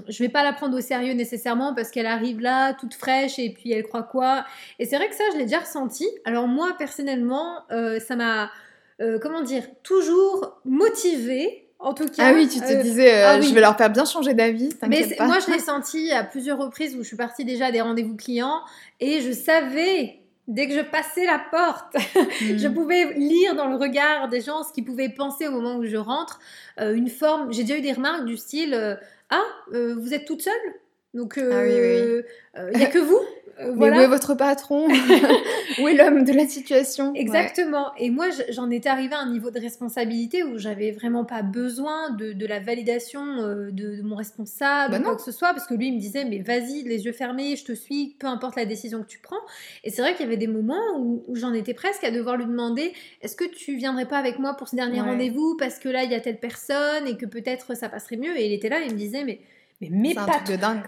je vais pas la prendre au sérieux nécessairement parce qu'elle arrive là toute fraîche et puis elle croit quoi? Et c'est vrai que ça, je l'ai déjà ressenti. Alors moi, personnellement, ça m'a, comment dire, toujours motivée en tout cas. Ah oui, tu te euh, disais, euh, ah je vais leur faire bien changer d'avis. Mais moi, je l'ai senti à plusieurs reprises où je suis partie déjà à des rendez-vous clients et je savais, dès que je passais la porte, je hmm. pouvais lire dans le regard des gens ce qu'ils pouvaient penser au moment où je rentre. Euh, une forme, j'ai déjà eu des remarques du style Ah, vous êtes toute seule? Donc, il ah n'y a que vous euh, Mais où est votre patron? Où est l'homme de la situation? Exactement. Et moi, j'en étais arrivée à un niveau de responsabilité où j'avais vraiment pas besoin de, la validation euh, de, mon responsable, bah ou quoi que ce soit, parce que lui, il me disait, mais vas-y, les yeux fermés, je te suis, peu importe la décision que tu prends. Et c'est vrai qu'il y avait des moments où, j'en étais presque à devoir lui demander, est-ce que tu viendrais pas avec moi pour ce dernier rendez-vous, parce que là, il y a telle personne, et que peut-être ça passerait mieux? Et il était là, il me disait, mais mais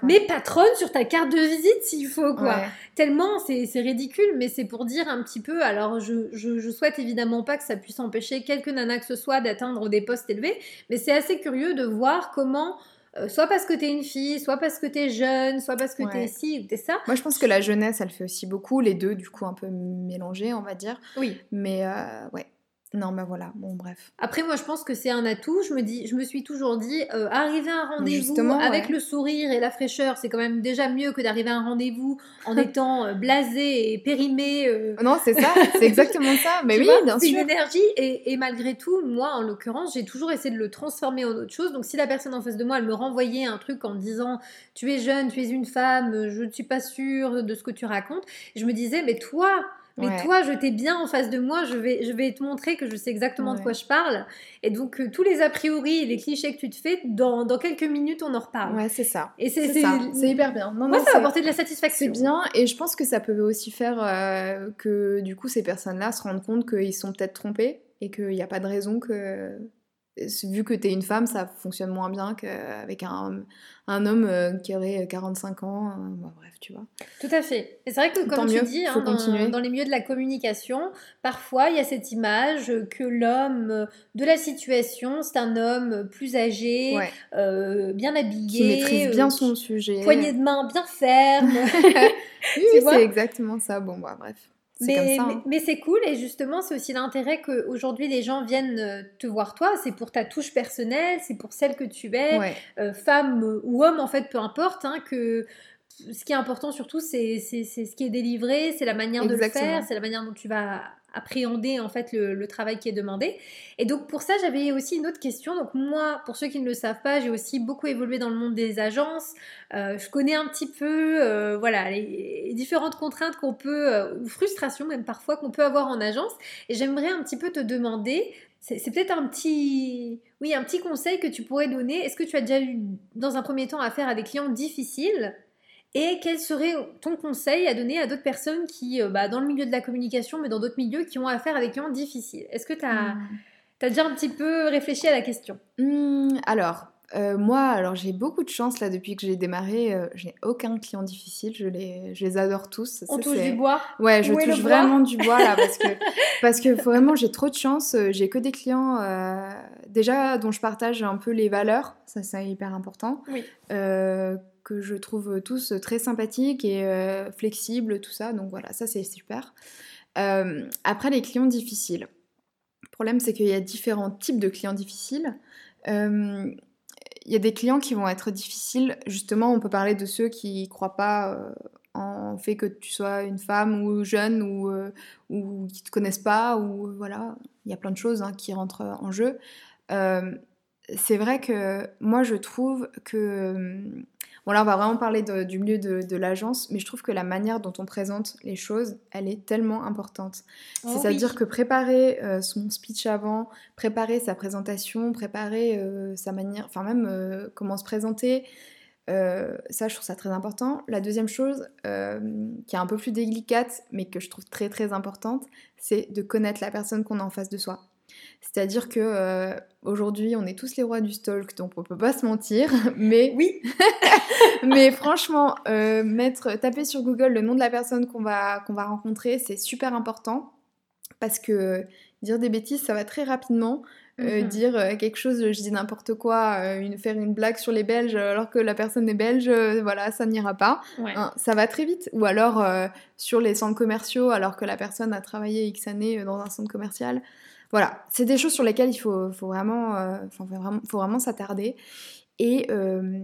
mes, patronnes sur ta carte de visite s'il faut, quoi. Tellement, c'est ridicule, mais c'est pour dire un petit peu. Alors, je, je, souhaite évidemment pas que ça puisse empêcher quelques nanas que ce soit d'atteindre des postes élevés, mais c'est assez curieux de voir comment. Euh, soit parce que t'es une fille, soit parce que t'es jeune, soit parce que t'es ci ou t'es ça. Moi, je pense que la jeunesse, elle fait aussi beaucoup, les deux, du coup, un peu mélangés, on va dire. Oui. Mais euh, ouais, non, mais voilà, bon, bref. Après, moi, je pense que c'est un atout. Je me, dis, je me suis toujours dit, euh, arriver à un rendez-vous avec le sourire et la fraîcheur, c'est quand même déjà mieux que d'arriver à un rendez-vous en étant euh, blasé et périmé. Euh. Non, c'est ça, c'est exactement ça. Mais oui, sûr. C'est une énergie et, et, malgré tout, moi, en l'occurrence, j'ai toujours essayé de le transformer en autre chose. Donc, si la personne en face de moi, elle me renvoyait un truc en disant, tu es jeune, tu es une femme, je ne suis pas sûre de ce que tu racontes, je me disais, mais toi, mais toi, je t'ai bien en face de moi, je vais, je vais te montrer que je sais exactement de quoi je parle. Et donc, euh, tous les a priori et les clichés que tu te fais, dans, dans quelques minutes, on en reparle. Ouais, c'est ça. Et c'est C'est hyper bien. Non, moi, ça va apporter de la satisfaction. C'est bien. Et je pense que ça peut aussi faire euh, que, du coup, ces personnes-là se rendent compte qu'ils sont peut-être trompés et qu'il n'y a pas de raison que vu que tu es une femme, ça fonctionne moins bien qu'avec un, un homme euh, qui aurait 45 ans. Euh, bref, tu vois. Tout à fait. Et c'est vrai que, comme tu dis, hein, dans, les milieux de la communication, parfois il y a cette image que l'homme de la situation, c'est un homme plus âgé, euh, bien habillé, qui maîtrise bien son sujet, poignée de main bien ferme. oui, c'est exactement ça. Bon, bah, bref. Mais, hein. mais, c'est cool et justement c'est aussi l'intérêt qu'aujourd'hui les gens viennent euh, te voir toi, c'est pour ta touche personnelle, c'est pour celle que tu es, euh, femme ou homme en fait, peu importe, hein, que ce qui est important surtout c'est ce qui est délivré, c'est la manière de le faire, c'est la manière dont tu vas appréhender en fait le, travail qui est demandé. Et donc pour ça, j'avais aussi une autre question. Donc moi, pour ceux qui ne le savent pas, j'ai aussi beaucoup évolué dans le monde des agences. Euh, je connais un petit peu, euh, voilà, les, différentes contraintes qu'on peut euh, ou frustrations même parfois qu'on peut avoir en agence. Et j'aimerais un petit peu te demander. C'est peut-être un petit, oui, un petit conseil que tu pourrais donner. Est-ce que tu as déjà eu, dans un premier temps, affaire à des clients difficiles? Et quel serait ton conseil à donner à d'autres personnes qui, euh, bah, dans le milieu de la communication, mais dans d'autres milieux, qui ont affaire à des clients difficiles Est-ce que tu as, hmm. déjà un petit peu réfléchi à la question? Hmm, Alors, euh, moi, alors j'ai beaucoup de chance là depuis que j'ai démarré. Euh, je n'ai aucun client difficile. Je les, je les adore tous. On touche du bois? Ouais, je touche vraiment du bois là parce que parce que vraiment j'ai trop de chance. J'ai que des clients déjà dont je partage un peu les valeurs. Ça c'est hyper important. Oui que je trouve tous très sympathiques et euh, flexibles, tout ça. Donc voilà, ça c'est super. Euh, après, les clients difficiles. Le problème, c'est qu'il y a différents types de clients difficiles. Euh, il y a des clients qui vont être difficiles. Justement, on peut parler de ceux qui ne croient pas en fait que tu sois une femme ou jeune ou, ou qui ne te connaissent pas. Ou voilà, il y a plein de choses hein, qui rentrent en jeu. c'est vrai que moi, je trouve que Bon là on va vraiment parler du milieu de, l'agence, mais je trouve que la manière dont on présente les choses, elle est tellement importante. Oh C'est-à-dire que préparer euh, son speech avant, préparer sa présentation, préparer euh, sa manière, enfin même euh, comment se présenter, ça je trouve ça très important. La deuxième chose, qui est un peu plus délicate, mais que je trouve très très importante, c'est de connaître la personne qu'on a en face de soi. C'est-à-dire que euh, aujourd'hui, on est tous les rois du stalk, donc on peut pas se mentir. Mais oui. mais franchement, euh, mettre, taper sur Google le nom de la personne qu'on va qu'on va rencontrer, c'est super important parce que dire des bêtises, ça va très rapidement. Euh, mhm. dire quelque chose, je dis n'importe quoi, une, faire une blague sur les Belges alors que la personne est belge, voilà, ça n'ira pas. Hein, ça va très vite. Ou alors sur les centres commerciaux alors que la personne a travaillé X années dans un centre commercial. Voilà, c'est des choses sur lesquelles il faut, vraiment, euh, faut vraiment, s'attarder. Et euh,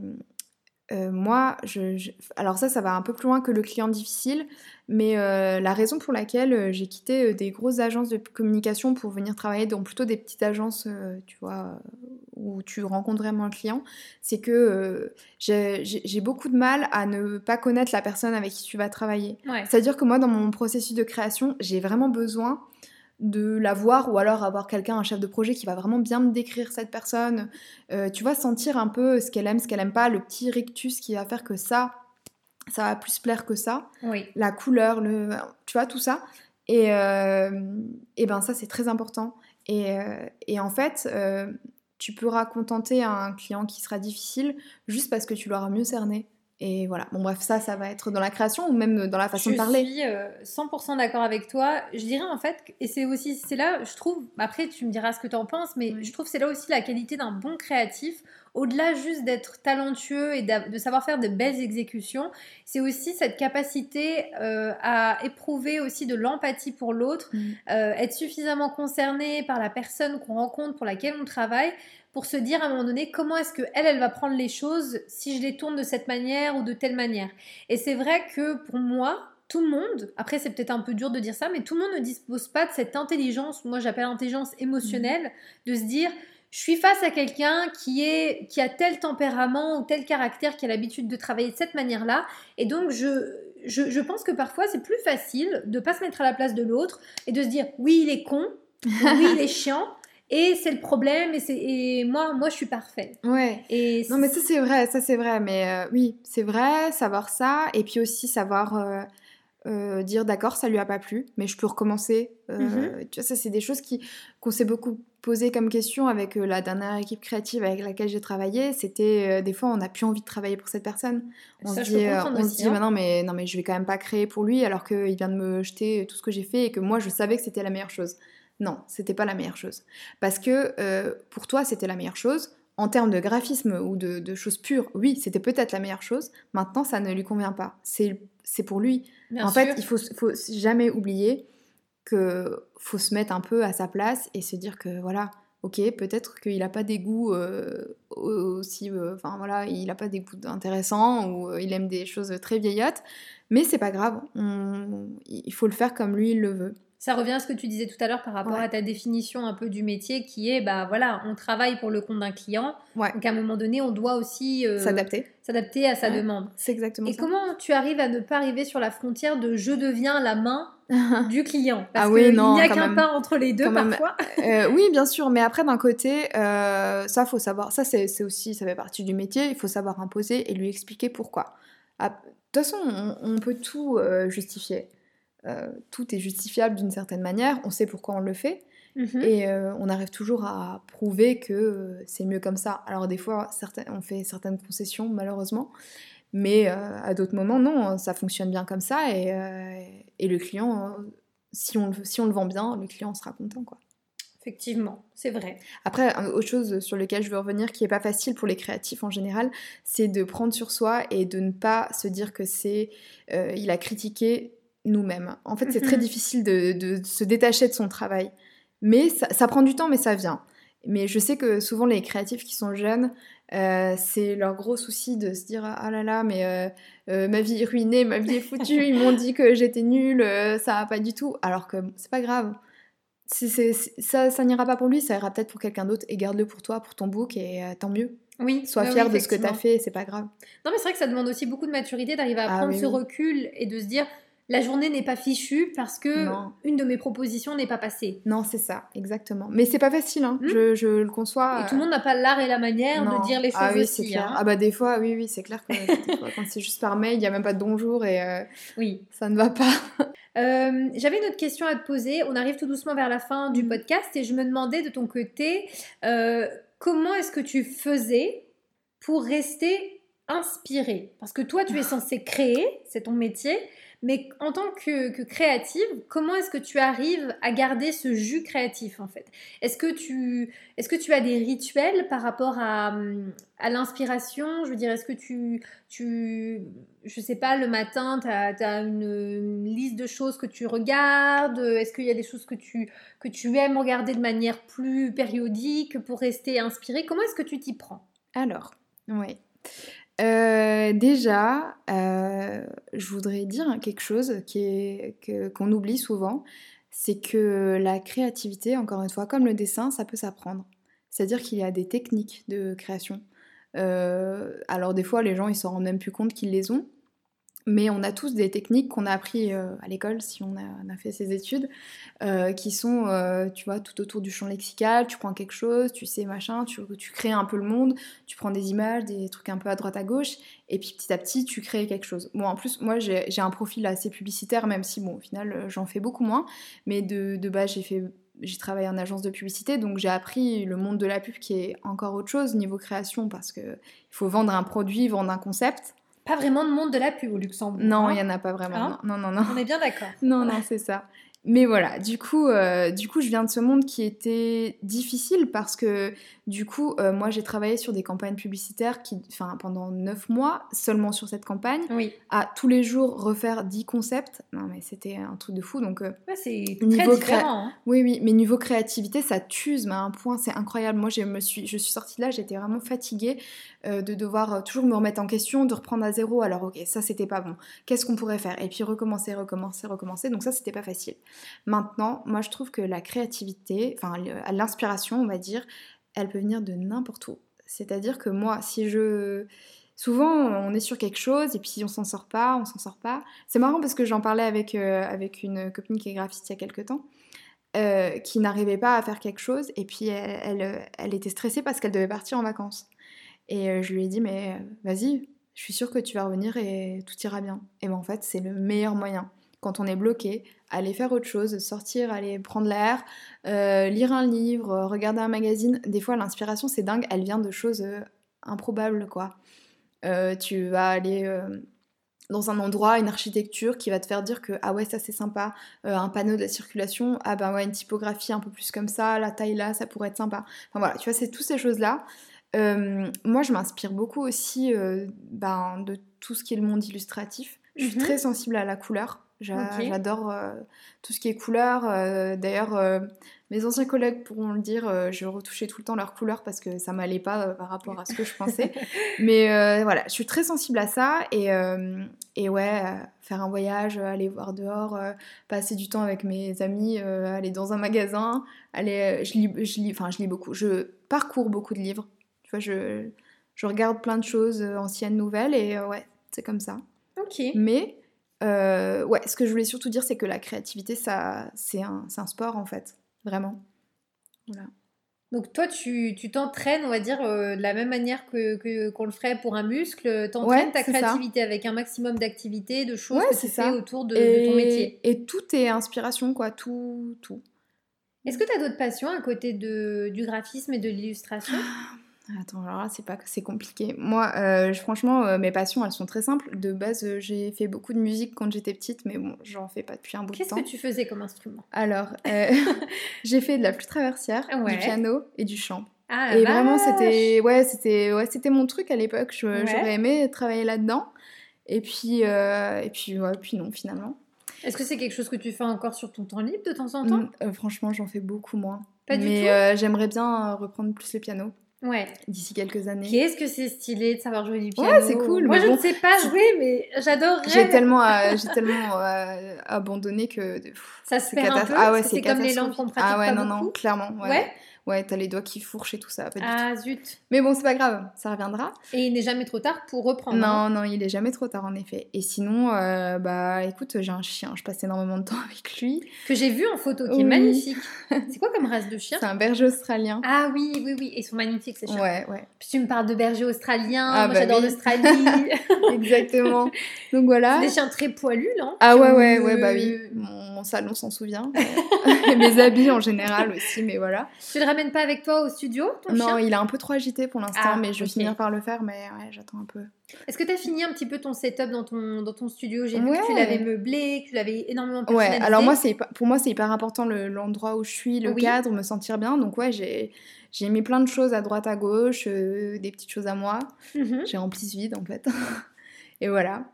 euh, moi, je, alors ça, ça va un peu plus loin que le client difficile, mais la raison pour laquelle j'ai quitté des grosses agences de communication pour venir travailler dans plutôt des petites agences, tu vois, où tu rencontres vraiment le client, c'est que j'ai beaucoup de mal à ne pas connaître la personne avec qui tu vas travailler. C'est-à-dire que moi, dans mon processus de création, j'ai vraiment besoin de la voir ou alors avoir quelqu'un, un chef de projet qui va vraiment bien me décrire cette personne. Euh, tu vois, sentir un peu ce qu'elle aime, ce qu'elle aime pas, le petit rictus qui va faire que ça, ça va plus plaire que ça. Oui. La couleur, le, tu vois, tout ça. Et, euh, et ben ça, c'est très important. Et, euh, et en fait, tu pourras contenter un client qui sera difficile juste parce que tu l'auras mieux cerné. Et voilà, bon bref, ça, ça va être dans la création ou même dans la façon de parler. Je suis 100% d'accord avec toi. Je dirais en fait, et c'est aussi, c'est là, je trouve, après tu me diras ce que tu en penses, mais je trouve c'est là aussi la qualité d'un bon créatif. Au-delà juste d'être talentueux et de savoir faire de belles exécutions, c'est aussi cette capacité euh, à éprouver aussi de l'empathie pour l'autre, mm. euh, être suffisamment concerné par la personne qu'on rencontre, pour laquelle on travaille, pour se dire à un moment donné comment est-ce que elle, elle va prendre les choses si je les tourne de cette manière ou de telle manière. Et c'est vrai que pour moi, tout le monde, après c'est peut-être un peu dur de dire ça, mais tout le monde ne dispose pas de cette intelligence, moi j'appelle intelligence émotionnelle, de se dire je suis face à quelqu'un qui est qui a tel tempérament ou tel caractère qui a l'habitude de travailler de cette manière-là, et donc je, je, je pense que parfois c'est plus facile de pas se mettre à la place de l'autre et de se dire oui il est con, oui il est chiant, et c'est le problème et c'est et moi moi je suis parfaite. Ouais. Et non mais ça c'est vrai ça c'est vrai mais euh, oui c'est vrai savoir ça et puis aussi savoir euh, euh, dire d'accord ça lui a pas plu mais je peux recommencer. Mhm. tu vois ça c'est des choses qui qu'on s'est beaucoup posé comme question avec la dernière équipe créative avec laquelle j'ai travaillé. C'était des fois on n'a plus envie de travailler pour cette personne. On se dit on se dit hein. non mais non mais je vais quand même pas créer pour lui alors qu'il vient de me jeter tout ce que j'ai fait et que moi je savais que c'était la meilleure chose non, c'était pas la meilleure chose. Parce que euh, pour toi, c'était la meilleure chose. En termes de graphisme ou de, choses pures, oui, c'était peut-être la meilleure chose. Maintenant, ça ne lui convient pas. C'est pour lui. en fait, il faut, faut jamais oublier que faut se mettre un peu à sa place et se dire que voilà, ok, peut-être qu'il n'a pas des goûts euh, aussi, euh, enfin voilà, il n'a pas des goûts intéressants ou il aime des choses très vieillottes, mais c'est pas grave, il faut le faire comme lui il le veut. Ça revient à ce que tu disais tout à l'heure par rapport à ta définition un peu du métier qui est, bah voilà, on travaille pour le compte d'un client. Donc à un moment donné, on doit aussi euh, s'adapter. S'adapter à sa demande. C'est exactement Et comment tu arrives à ne pas arriver sur la frontière de je deviens la main du client? Parce ah oui, non, il n'y a qu'un pas entre les deux parfois. Euh, oui, bien sûr, mais après d'un côté, euh, ça faut savoir, ça c'est aussi, ça fait partie du métier, il faut savoir imposer et lui expliquer pourquoi. Ah, de toute façon, on, peut tout justifier. Euh, tout est justifiable d'une certaine manière, on sait pourquoi on le fait, mhm. et euh, on arrive toujours à prouver que euh, c'est mieux comme ça. Alors des fois, on fait certaines concessions, malheureusement, mais à d'autres moments, non, ça fonctionne bien comme ça, et, le client, si on, si on le vend bien, le client sera content, quoi. Effectivement, c'est vrai. Après, autre chose sur lequel je veux revenir qui est pas facile pour les créatifs en général, c'est de prendre sur soi et de ne pas se dire que c'est il a critiqué nous-mêmes. En fait, c'est très mhm. difficile de, se détacher de son travail. Mais ça, prend du temps, mais ça vient. Mais je sais que souvent les créatifs qui sont jeunes, euh, c'est leur gros souci de se dire ah là là mais euh, euh, ma vie est ruinée, ma vie est foutue, ils m'ont dit que j'étais nulle, ça va pas du tout. Alors que c'est pas grave. ça, ça n'ira pas pour lui, ça ira peut-être pour quelqu'un d'autre et garde-le pour toi, pour ton book et tant mieux. Oui. Sois ouais, fier oui, de ce que tu as fait, c'est pas grave. Non, mais c'est vrai que ça demande aussi beaucoup de maturité d'arriver à Ah prendre oui, ce oui. recul et de se dire la journée n'est pas fichue parce que Non. une de mes propositions n'est pas passée. Non, c'est ça, exactement. Mais c'est pas facile, hein. Hmm. je, je le conçois. Et tout le monde n'a pas l'art et la manière Non. de dire les choses ah oui, c'est aussi. clair. hein. Ah bah des fois, oui, oui, c'est clair que des fois, quand c'est juste par mail, il y a même pas de bonjour et euh, Oui. ça ne va pas. Euh, J'avais une autre question à te poser. On arrive tout doucement vers la fin du Mhm. podcast et je me demandais de ton côté euh, comment est-ce que tu faisais pour rester inspiré Parce que toi, tu es censé créer, c'est ton métier, mais en tant que, créative, comment est-ce que tu arrives à garder ce jus créatif en fait? Est-ce que, tu, est que tu as des rituels par rapport à, à l'inspiration? Je veux dire, est-ce que tu, tu, je sais pas, le matin, tu as, une, une liste de choses que tu regardes? Est-ce qu'il y a des choses que tu, que tu aimes regarder de manière plus périodique pour rester inspiré Comment est-ce que tu t'y prends? Alors, oui. Euh, déjà, euh, je voudrais dire quelque chose qu'on oublie souvent, c'est que la créativité, encore une fois, comme le dessin, ça peut s'apprendre. C'est-à-dire qu'il y a des techniques de création. Euh, alors des fois, les gens, ils s'en rendent même plus compte qu'ils les ont. Mais on a tous des techniques qu'on a appris euh, à l'école, si on a, fait ces études, euh, qui sont, euh, tu vois, tout autour du champ lexical. Tu prends quelque chose, tu sais, machin, tu, crées un peu le monde, tu prends des images, des trucs un peu à droite à gauche, et puis petit à petit, tu crées quelque chose. Bon, en plus, moi, j'ai un profil assez publicitaire, même si, bon, au final, j'en fais beaucoup moins. Mais de, base, j'ai travaillé en agence de publicité, donc j'ai appris le monde de la pub qui est encore autre chose niveau création parce que il faut vendre un produit, vendre un concept. Pas vraiment de monde de la pub au Luxembourg. Non, hein il y en a pas vraiment. Hein non, non, non. On est bien d'accord. Non, non, c'est ça. Mais voilà, du coup, euh, du coup, je viens de ce monde qui était difficile parce que, du coup, euh, moi, j'ai travaillé sur des campagnes publicitaires qui, enfin, pendant 9 mois, seulement sur cette campagne, Oui, à tous les jours refaire 10 concepts. Non, mais c'était un truc de fou. Donc, euh, Ouais, c'est Niveau très différent. hein. oui, oui, mais niveau créativité, ça t'use, mais à un point, c'est incroyable. Moi, je me suis, je suis sortie de là, j'étais vraiment fatiguée de devoir toujours me remettre en question, de reprendre à zéro. Alors, ok, ça, c'était pas bon. Qu'est-ce qu'on pourrait faire? Et puis recommencer, recommencer, recommencer. Donc ça, c'était pas facile. Maintenant, moi, je trouve que la créativité, enfin, l'inspiration, on va dire, elle peut venir de n'importe où. C'est-à-dire que moi, si je... Souvent, on est sur quelque chose et puis on s'en sort pas, on s'en sort pas. C'est marrant parce que j'en parlais avec, euh, avec une copine qui est graphiste il y a quelques temps, euh, qui n'arrivait pas à faire quelque chose et puis elle, elle, était stressée parce qu'elle devait partir en vacances. Et euh, je lui ai dit, mais vas-y, je suis sûre que tu vas revenir et tout ira bien. Et ben en fait, c'est le meilleur moyen. Quand on est bloqué, aller faire autre chose, sortir, aller prendre l'air, euh, lire un livre, euh, regarder un magazine. Des fois, l'inspiration, c'est dingue, elle vient de choses euh, improbables, quoi. Euh, tu vas aller euh, dans un endroit, une architecture qui va te faire dire que ah ouais ça c'est sympa, Euh, un panneau de la circulation, ah ben ouais une typographie un peu plus comme ça, la taille là ça pourrait être sympa. Enfin voilà, tu vois c'est toutes ces choses là. moi je m'inspire beaucoup aussi ben, de tout ce qui est le monde illustratif. Je suis Mhm. très sensible à la couleur. J'adore euh, tout ce qui est couleur. Euh, D'ailleurs, euh, mes anciens collègues pourront le dire, je retouchais tout le temps leurs couleurs parce que ça m'allait pas par rapport à ce que je pensais. Mais voilà, je suis très sensible à ça. Et, et ouais, faire un voyage, aller voir dehors, passer du temps avec mes amis, aller dans un magasin, aller, je lis, je lis, enfin je lis beaucoup. Je parcours beaucoup de livres. Tu vois, je, je regarde plein de choses anciennes, nouvelles. Et ouais, c'est comme ça. Ok. Mais euh, ouais, ce que je voulais surtout dire, c'est que la créativité, ça, c'est un, sport en fait, vraiment. Voilà. Donc toi, tu t'entraînes, on va dire, euh, de la même manière que qu'on le ferait pour un muscle. Ouais, T'entraînes ta c'est ça. créativité avec un maximum d'activités, de choses Ouais, que tu fais autour de, et, de ton métier. Et tout est inspiration, quoi, tout, tout. Est-ce que tu as d'autres passions à côté de, du graphisme et de l'illustration? Attends, alors là, c'est pas c'est compliqué. Moi, euh, franchement, euh, mes passions, elles sont très simples. De base, euh, j'ai fait beaucoup de musique quand j'étais petite, mais bon, j'en fais pas depuis un bout de Qu'est-ce temps. que tu faisais comme instrument? Alors, j'ai fait de la flûte traversière, Ouais. du piano et du chant. Ah, Et vraiment, c'était ouais, c'était ouais, c'était mon truc à l'époque. Ouais. J'aurais aimé travailler là-dedans. Et puis, et puis, ouais, puis non, finalement. Est-ce que c'est quelque chose que tu fais encore sur ton temps libre de temps en temps? Mm, franchement, j'en fais beaucoup moins. Pas du tout? j'aimerais bien reprendre plus le piano. Ouais. d'ici quelques années. Qu'est-ce que c'est stylé de savoir jouer du piano. Ouais, c'est cool, Moi, mais je bon, ne sais pas jouer, mais j'adorerais. J'ai tellement, euh, j'ai tellement euh, abandonné que pff, Ça se c'est perd un peu. Ah ouais, c'est comme les langues qu'on pratique Ah ouais, pas non, non, clairement. Ouais, Ouais. Ouais, t'as les doigts qui fourchent et tout ça. Pas du tout. Ah zut. Mais bon, c'est pas grave, ça reviendra. Et il n'est jamais trop tard pour reprendre. hein. Non, non, il est jamais trop tard en effet. Et sinon, euh, bah écoute, j'ai un chien, je passe énormément de temps avec lui. Que j'ai vu en photo, qui Oui. est magnifique. C'est quoi comme race de chien? C'est un berger australien. Ah oui, oui, oui. Ils sont magnifiques, ces chiens. Ouais, ouais, Puis tu me parles de berger australien. Ah, Moi, bah j'adore oui. l'Australie. exactement. Donc voilà. C'est des chiens très poilus, là. Ah ouais, ouais, ouais, bah oui. Mon, mon salon s'en souvient. Mes habits en général aussi, mais voilà. Tu le ramènes pas avec toi au studio, ton Non, chien il est un peu trop agité pour l'instant, Ah, mais je vais finir par le faire, mais ouais, j'attends un peu. Est-ce que tu as fini un petit peu ton setup dans ton, dans ton studio? J'ai vu Ouais. que tu l'avais meublé, que tu l'avais énormément Ouais, personnalisé. alors moi, pour moi, c'est hyper important le- l'endroit où je suis, le Oui. cadre, me sentir bien. Donc ouais, j'ai j'ai mis plein de choses à droite, à gauche, euh, des petites choses à moi. Mhm. J'ai rempli ce vide en fait. Et voilà.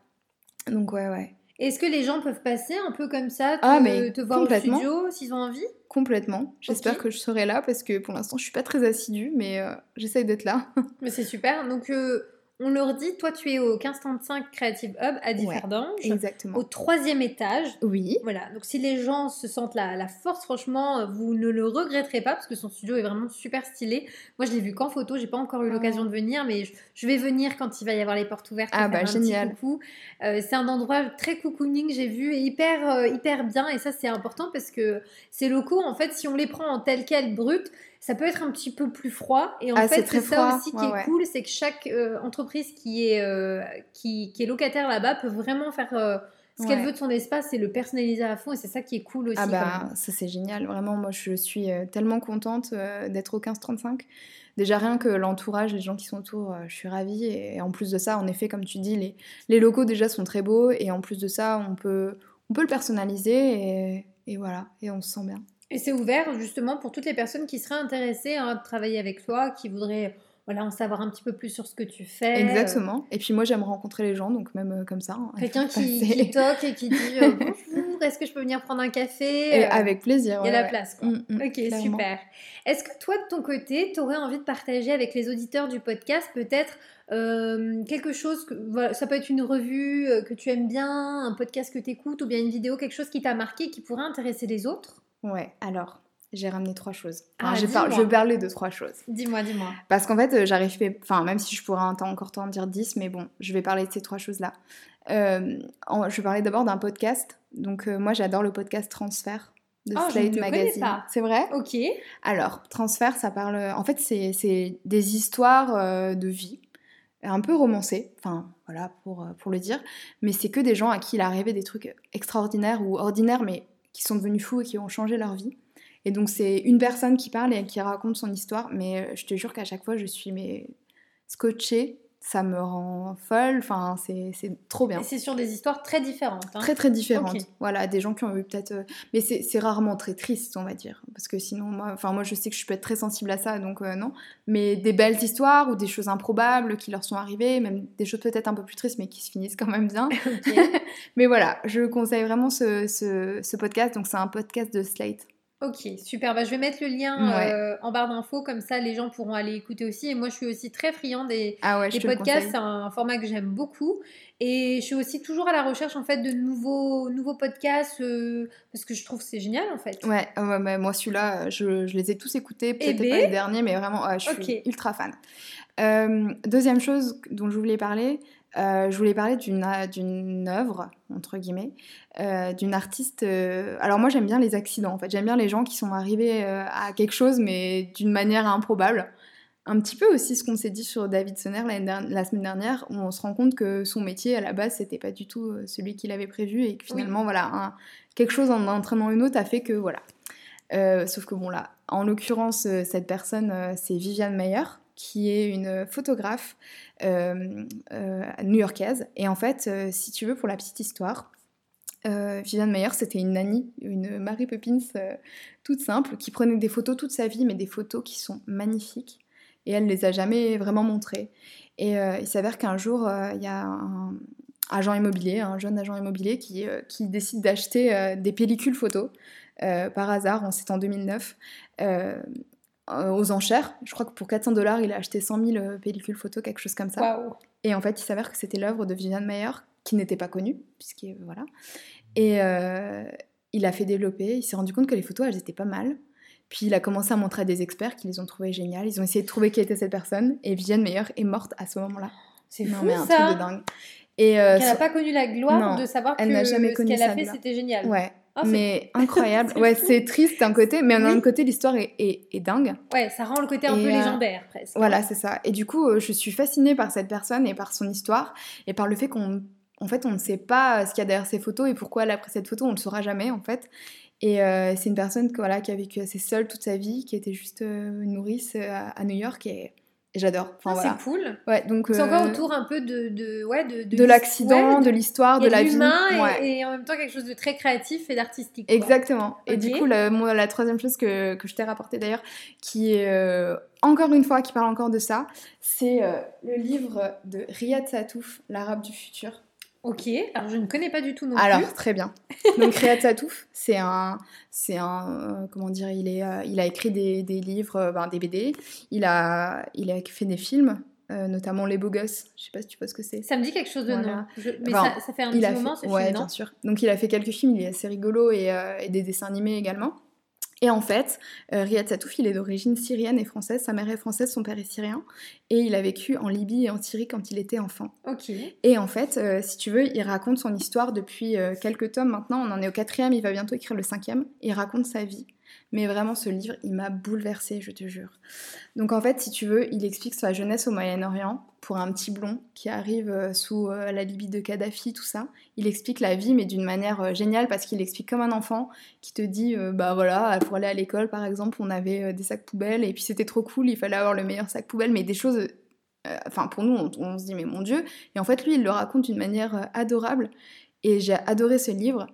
Donc ouais, ouais. Est-ce que les gens peuvent passer un peu comme ça, te, Ah, mais te voir au studio s'ils ont envie? Complètement. J'espère que je serai là parce que pour l'instant, je suis pas très assidue, mais euh, j'essaye d'être là. Mais c'est super. Donc, euh, on leur dit, toi, tu es au 1535 Creative Hub à Ouais. Differdange, Exactement. au troisième étage. Oui. Voilà, donc si les gens se sentent la, la force, franchement, euh, vous ne le regretterez pas parce que son studio est vraiment super stylé. Moi, je l'ai vu qu'en photo, j'ai pas encore eu Oh. l'occasion de venir, mais je, je vais venir quand il va y avoir les portes ouvertes. Ah bah, un génial. Euh, c'est un endroit très cocooning, j'ai vu, et hyper, euh, hyper bien, et ça, c'est important parce que ces locaux, en fait, si on les prend en tel quel brut, ça peut être un petit peu plus froid. Et en Ah, fait, c'est ça froid, aussi qui ouais, est ouais. cool, c'est que chaque euh, entreprise qui est, euh, qui, qui est locataire là-bas peut vraiment faire euh, ce qu'elle veut de son espace et le personnaliser à fond. Et c'est ça qui est cool aussi. Ah bah ça c'est génial, vraiment moi je suis tellement contente d'être au 1535. Déjà rien que l'entourage, les gens qui sont autour, je suis ravie et, en plus de ça, en effet comme tu dis, les, les locaux déjà sont très beaux et en plus de ça on peut, on peut le personnaliser et, et voilà, et on se sent bien. Et c'est ouvert justement pour toutes les personnes qui seraient intéressées hein, de travailler avec toi, qui voudraient voilà, en savoir un petit peu plus sur ce que tu fais. Exactement, et puis moi j'aime rencontrer les gens donc même euh, comme ça. hein, Euh, Quelqu'un qui, qui toque et qui dit euh, bonjour, est-ce que je peux venir prendre un café Et Euh, avec plaisir. Il y a ouais, la ouais. place. Quoi. Mm, mm, ok, clairement. super. Est-ce que toi, de ton côté, tu aurais envie de partager avec les auditeurs du podcast peut-être euh, quelque chose, que, voilà, ça peut être une revue euh, que tu aimes bien, un podcast que tu écoutes, ou bien une vidéo, quelque chose qui t'a marqué, qui pourrait intéresser les autres? Ouais, alors j'ai ramené trois choses. Ah, je, par- dis-moi. je parlais de trois choses. Dis-moi, dis-moi. Parce qu'en fait, euh, j'arrive pas. Enfin, même si je pourrais un temps, encore t'en dire 10, mais bon, je vais parler de ces trois choses-là. Euh, en- je vais parler d'abord d'un podcast. Donc, euh, moi, j'adore le podcast Transfert de Oh, je Slate ne le connais Magazine. C'est vrai? Ok. Alors, Transfert, ça parle. En fait, c'est c'est des histoires euh, de vie, un peu romancées. Enfin, voilà, pour, pour le dire. Mais c'est que des gens à qui il est arrivé des trucs extraordinaires ou ordinaires, mais qui sont devenus fous et qui ont changé leur vie. Et donc, c'est une personne qui parle et qui raconte son histoire. Mais euh, je te jure qu'à chaque fois, je suis mais, scotchée. Ça me rend folle. Enfin, c'est trop bien. Et c'est sur des histoires très différentes. hein. Très très différentes. Voilà, des gens qui ont eu peut-être. euh, Mais c'est rarement très triste, on va dire. Parce que sinon, moi, enfin, moi je sais que je peux être très sensible à ça, donc euh, non. Mais des belles histoires ou des choses improbables qui leur sont arrivées, même des choses peut-être un peu plus tristes, mais qui se finissent quand même bien. Mais voilà, je conseille vraiment ce, ce, ce podcast. Donc c'est un podcast de Slate. Ok, super. Bah, je vais mettre le lien Ouais. euh, en barre d'infos, comme ça les gens pourront aller écouter aussi. Et moi, je suis aussi très friand des, Ah ouais, podcasts, c'est un format que j'aime beaucoup. Et je suis aussi toujours à la recherche en fait de nouveaux, nouveaux podcasts euh, parce que je trouve que c'est génial en fait. Ouais, ouais, moi celui-là, je, je les ai tous écoutés, peut-être Eh pas ben. les derniers, mais vraiment, ouais, je suis ultra fan. Euh, deuxième chose dont je voulais parler, je voulais parler d'une euh, œuvre, entre guillemets, euh, d'une artiste. euh, Alors moi j'aime bien les accidents, en fait, j'aime bien les gens qui sont arrivés euh, à quelque chose, mais d'une manière improbable. Un petit peu aussi ce qu'on s'est dit sur David Sonner la semaine dernière, où on se rend compte que son métier à la base c'était pas du tout euh, celui qu'il avait prévu et que finalement voilà un- quelque chose en entraînant une autre a fait que voilà. Euh, sauf que bon là, en l'occurrence euh, cette personne euh, c'est Viviane Mayer qui est une photographe euh, euh, new-yorkaise et en fait euh, si tu veux pour la petite histoire. euh, Viviane Mayer, c'était une nanny, une Mary Poppins toute simple, qui prenait des photos toute sa vie, mais des photos qui sont magnifiques et elle les a jamais vraiment montrées. Et il s'avère qu'un jour, il y a un agent immobilier, un jeune agent immobilier qui, qui décide d'acheter des pellicules photos par hasard, on- c'est en 2009. Euh, euh, aux enchères. Je crois que pour 400 dollars, il a acheté 100 000 euh, pellicules photos, quelque chose comme ça. Et en fait, il s'avère que c'était l'œuvre de Viviane Mayer, qui n'était pas connue, puisqu'il voilà. Et euh, il a fait développer. Il s'est rendu compte que les photos, elles étaient pas mal. Puis il a commencé à montrer à des experts qui les ont trouvées géniales. Ils ont essayé de trouver qui était cette personne. Et Viviane Mayer est morte à ce moment-là. C'est fou mais un ça. truc de dingue. Et euh, Elle n'a pas connu la gloire Non, de savoir elle que jamais ce qu'elle a fait, c'était génial. Ouais, Oh, c'est- mais incroyable. ouais, c'est triste d'un côté, mais d'un Oui. autre côté, l'histoire est, est- est dingue. Ouais, ça rend le côté un Et, peu euh, légendaire presque. Voilà, c'est ça. Et du coup, euh, je suis fascinée par cette personne et par son histoire et par le fait qu'on en fait, on ne sait pas ce qu'il y a derrière ces photos et pourquoi elle a pris cette photo, on ne le saura jamais en fait. Et euh, c'est une personne voilà, qui a vécu assez seule toute sa vie, qui était juste euh, une nourrice euh, à, à New York et j'adore. Enfin, Ah, voilà. C'est cool. Ouais, donc, C'est euh, encore autour un peu de, de, ouais, de, de l'accident, ouais, de l'histoire, de la vie. et, Ouais. et en même temps quelque chose de très créatif et d'artistique. Exactement. Et du coup, la, moi, la troisième chose que, que je t'ai rapporté d'ailleurs, qui est euh, encore une fois, qui parle encore de ça, c'est euh, le livre de Riyad Satouf, L'Arabe du futur. Ok, alors je ne connais pas du tout non Alors, plus. très bien. Donc, Riyad Satouf, c'est un. C'est un. euh, comment dire Il, est, euh, il a écrit des, des livres, euh, ben, des BD. Il a, il a fait des films, notamment Les Beaux Gosses. Je sais pas si tu vois ce que c'est. Ça me dit quelque chose de Voilà. Je- Mais Enfin, ça, ça fait un petit moment fait... ce ouais, film, non bien sûr. Donc il a fait quelques films, il est assez rigolo et, et des dessins animés également. Et en fait, euh, Riyad Satouf, il est d'origine syrienne et française. Sa mère est française, son père est syrien. Et il a vécu en Libye et en Syrie quand il était enfant. Ok. Et en fait, euh, si tu veux, il raconte son histoire depuis euh, quelques tomes maintenant. On en est au quatrième, il va bientôt écrire le cinquième. Il raconte sa vie. Mais vraiment, ce livre, il m'a bouleversée, je te jure. Donc en fait, si tu veux, il explique sa jeunesse au Moyen-Orient pour un petit blond qui arrive euh, sous euh, la Libye de Kadhafi, tout ça. Il explique la vie, mais d'une manière euh, géniale parce qu'il explique comme un enfant qui te dit, euh, bah voilà, pour aller à l'école, par exemple, on avait des sacs poubelles et puis c'était trop cool, il fallait avoir le meilleur sac poubelle, mais des choses... Enfin, pour nous, on, on se dit, mais mon Dieu. Et en fait, lui, il le raconte d'une manière adorable. Et j'ai adoré ce livre.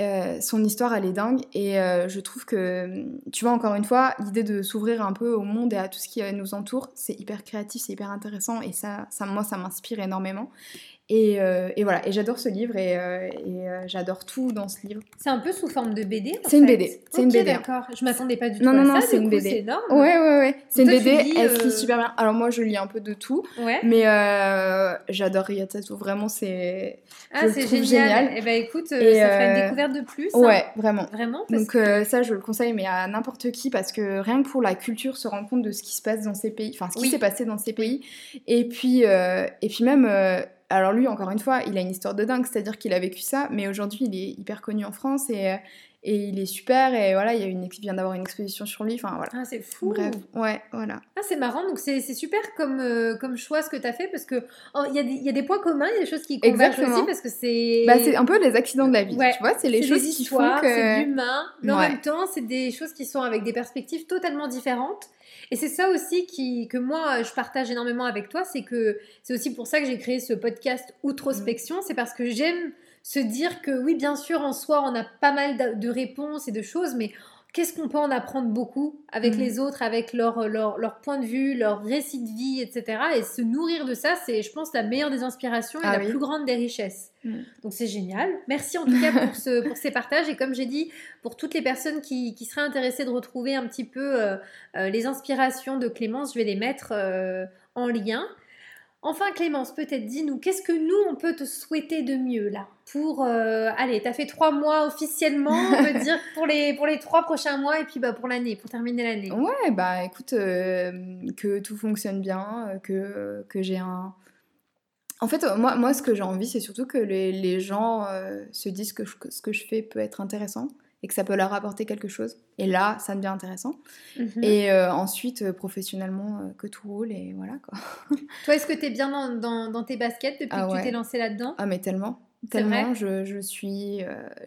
Euh, son histoire, elle est dingue. Et euh, je trouve que, tu vois, encore une fois, l'idée de s'ouvrir un peu au monde et à tout ce qui euh, nous entoure, c'est hyper créatif, c'est hyper intéressant. Et ça moi, ça m'inspire énormément. Et, euh, et voilà, et j'adore ce livre et, euh, et, euh, j'adore tout dans ce livre. C'est un peu sous forme de BD. C'est une fait. BD, c'est une BD. D'accord. Je m'attendais pas du tout Non, à non, ça. non, c'est une coup, BD. C'est énorme. Ouais, ouais, ouais. C'est une BD, elle se lit super bien. Alors moi, je lis un peu de tout, Ouais. mais j'adore Riyad Satouf. Vraiment, c'est... Ah, c'est génial. génial. Et ben écoute, ça euh, une découverte de plus. hein. Ouais, vraiment. Vraiment. Parce Donc ça, je le conseille, mais à n'importe qui, parce que rien que pour la culture, se rendre compte de ce qui se passe dans ces pays, enfin ce qui Oui. s'est passé dans ces pays, et puis et puis même, alors lui, encore une fois, il a une histoire de dingue, c'est-à-dire qu'il a vécu ça, mais aujourd'hui, il est hyper connu en France et euh, et il est super, et voilà, il y a une, il vient d'avoir une exposition sur lui, enfin voilà. Ah, c'est fou. Bref, ouais, voilà. Ah, c'est marrant, donc c'est super comme, euh, comme choix ce que tu as fait parce que oh, il y, a des- il y a des points communs, il y a des choses qui convergent aussi parce que c'est. Bah, c'est un peu les accidents de la vie, Ouais. tu vois, c'est les choses des qui font que... c'est l'humain, mais en Ouais. même temps, c'est des choses qui sont avec des perspectives totalement différentes. Et c'est ça aussi qui, que moi, je partage énormément avec toi, c'est que c'est aussi pour ça que j'ai créé ce podcast Outrospection, Mm. c'est parce que j'aime se dire que oui, bien sûr, en soi, on a pas mal de réponses et de choses, mais qu'est-ce qu'on peut en apprendre beaucoup avec Mm. les autres, avec leur, leur, leur point de vue, leur récit de vie, etc. Et se nourrir de ça, c'est, je pense, la meilleure des inspirations et Ah la oui. plus grande des richesses. Mm. Donc c'est génial. Merci en tout cas pour, ce, pour ces partages. Et comme j'ai dit, pour toutes les personnes qui, qui seraient intéressées de retrouver un petit peu euh, euh, les inspirations de Clémence, je vais les mettre euh, en lien. Enfin Clémence, peut-être dis-nous, qu'est-ce que nous, on peut te souhaiter de mieux là Pour, euh, allez, t'as fait trois mois officiellement, on peut dire pour les, pour les trois prochains mois et puis bah, pour l'année, pour terminer l'année. Ouais, bah écoute, euh, que tout fonctionne bien, euh, que, que j'ai un... En fait, euh, moi, moi, ce que j'ai envie, c'est surtout que les, les gens euh, se disent que, je- que ce que je fais peut être intéressant et que ça peut leur apporter quelque chose. Et là, ça devient intéressant. Mhm. Et euh, ensuite, euh, professionnellement, euh, que tout roule et voilà quoi. Toi, est-ce que t'es bien dans, dans, dans tes baskets depuis Ah que tu t'es lancé là-dedans? Ah mais tellement, tellement, je, je suis,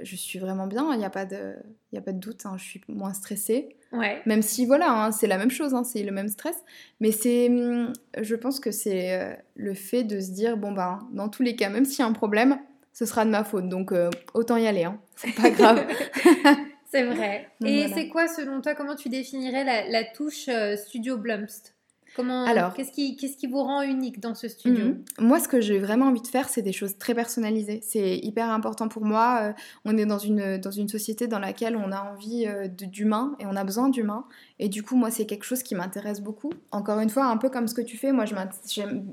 je suis vraiment bien, il n'y a, pas de- y a pas de doute, hein, je suis moins stressée. Ouais. Même si, voilà, hein, c'est la même chose, hein, c'est le même stress. Mais c'est, hum, je pense que c'est le fait de se dire, bon, ben, dans tous les cas, même s'il y a un problème, ce sera de ma faute. Donc, euh, autant y aller, hein. c'est pas grave. C'est vrai. Donc Et voilà. c'est quoi, selon toi, comment tu définirais la, la touche euh, Studio Blumst? Comment Alors- qu'est-ce qui qu'est-ce qui vous rend unique dans ce studio? Mhm. Moi, ce que j'ai vraiment envie de faire, c'est des choses très personnalisées. C'est hyper important pour moi. Euh, on est dans une, dans une société dans laquelle on a envie euh, de- d'humain et on a besoin d'humain. Et du coup, moi, c'est quelque chose qui m'intéresse beaucoup. Encore une fois, un peu comme ce que tu fais, moi,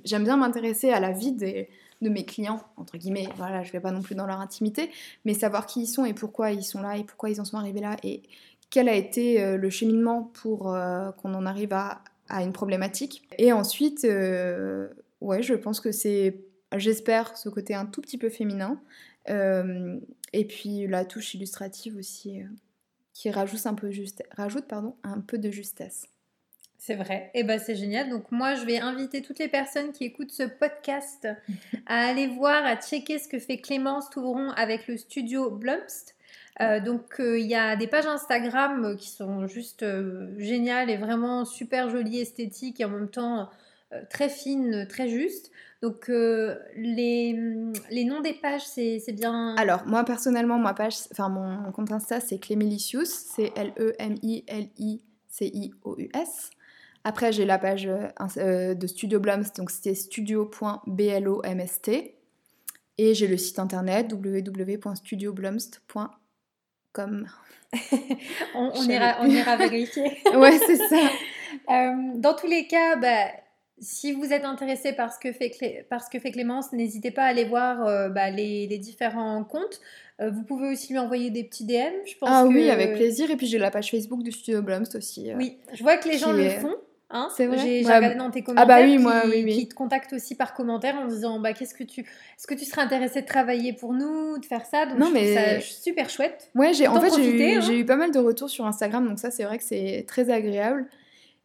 j'aime bien m'intéresser à la vie des- de mes clients, entre guillemets. Voilà, je vais pas non plus dans leur intimité, mais savoir qui ils sont et pourquoi ils sont là et pourquoi ils en sont arrivés là et quel a été euh, le cheminement pour euh, qu'on en arrive à, à une problématique. Et ensuite, euh, ouais, je pense que c'est, j'espère, ce côté un tout petit peu féminin. Et puis la touche illustrative aussi, qui rajoute un peu, juste, rajoute, pardon, un peu de justesse. C'est vrai. Et ben c'est génial. Donc moi je vais inviter toutes les personnes qui écoutent ce podcast à aller voir, à checker ce que fait Clémence Touveron avec le studio Blumst. Euh, donc euh, il y a des pages Instagram euh, qui sont juste euh, géniales et vraiment super jolies, esthétiques et en même temps très fines, très justes. Donc les, les noms des pages c'est bien. Alors, moi personnellement, ma page, enfin mon compte Insta, c'est Clémilicious, c'est L-E-M-I-L-I-C-I-O-U-S. Après, j'ai la page euh, euh, de Studio Blumst, donc c'était studio.blomst. Et j'ai le site internet www.studioblumst.com. on, ira, on ira vérifier. ouais, c'est ça. Euh, dans tous les cas, bah, si vous êtes intéressé par ce que fait, Clé- par ce que fait Clémence, n'hésitez pas à aller voir euh, bah, les, les différents comptes. Euh, vous pouvez aussi lui envoyer des petits DM. Je pense Ah que- oui, avec plaisir. Et puis j'ai la page Facebook du Studio Blumst aussi. Oui, je vois que les gens le font. Hein C'est vrai J'ai j'ai Ouais. regardé dans tes commentaires. Ah bah oui, qui, moi, oui, oui. qui te contactent aussi par commentaire en disant bah, qu'est-ce que tu, est-ce que tu serais intéressé de travailler pour nous, de faire ça? Donc Non, je mais- ça super chouette. Ouais, j'ai, en fait, j'ai eu, hein. eu pas mal de retours sur Instagram, donc ça, c'est vrai que c'est très agréable.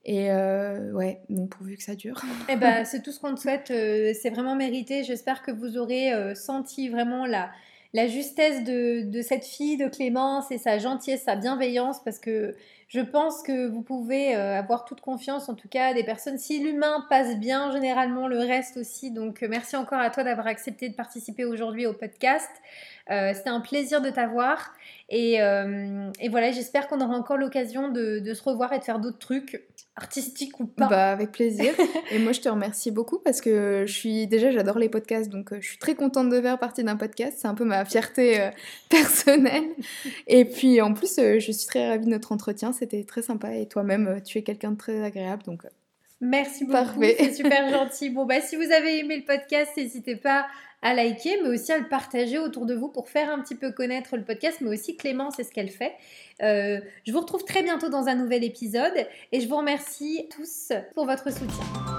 Et euh, ouais, bon, pourvu que ça dure. Eh ben, c'est tout ce qu'on te souhaite. euh, c'est vraiment mérité. J'espère que vous aurez euh, senti vraiment la, la justesse de, cette fille, de Clémence, et sa gentillesse, sa bienveillance, parce que je pense que vous pouvez euh, avoir toute confiance, en tout cas, des personnes. Si l'humain passe bien, généralement, le reste aussi. Donc, euh, merci encore à toi d'avoir accepté de participer aujourd'hui au podcast. Euh, C'était un plaisir de t'avoir. Et, voilà, j'espère qu'on aura encore l'occasion de se revoir et de faire d'autres trucs, artistiques ou pas. Bah, avec plaisir. Et moi, je te remercie beaucoup parce que je suis déjà, j'adore les podcasts, donc euh, je suis très contente de faire partie d'un podcast. C'est un peu ma fierté euh, personnelle. Et puis, en plus, euh, je suis très ravie de notre entretien. C'était très sympa. Et toi-même, tu es quelqu'un de très agréable, donc. Merci beaucoup, c'est super gentil. Bon, bah, si vous avez aimé le podcast, n'hésitez pas à liker, mais aussi à le partager autour de vous pour faire un petit peu connaître le podcast, mais aussi Clémence et ce qu'elle fait. Euh, je vous retrouve très bientôt dans un nouvel épisode et je vous remercie tous pour votre soutien.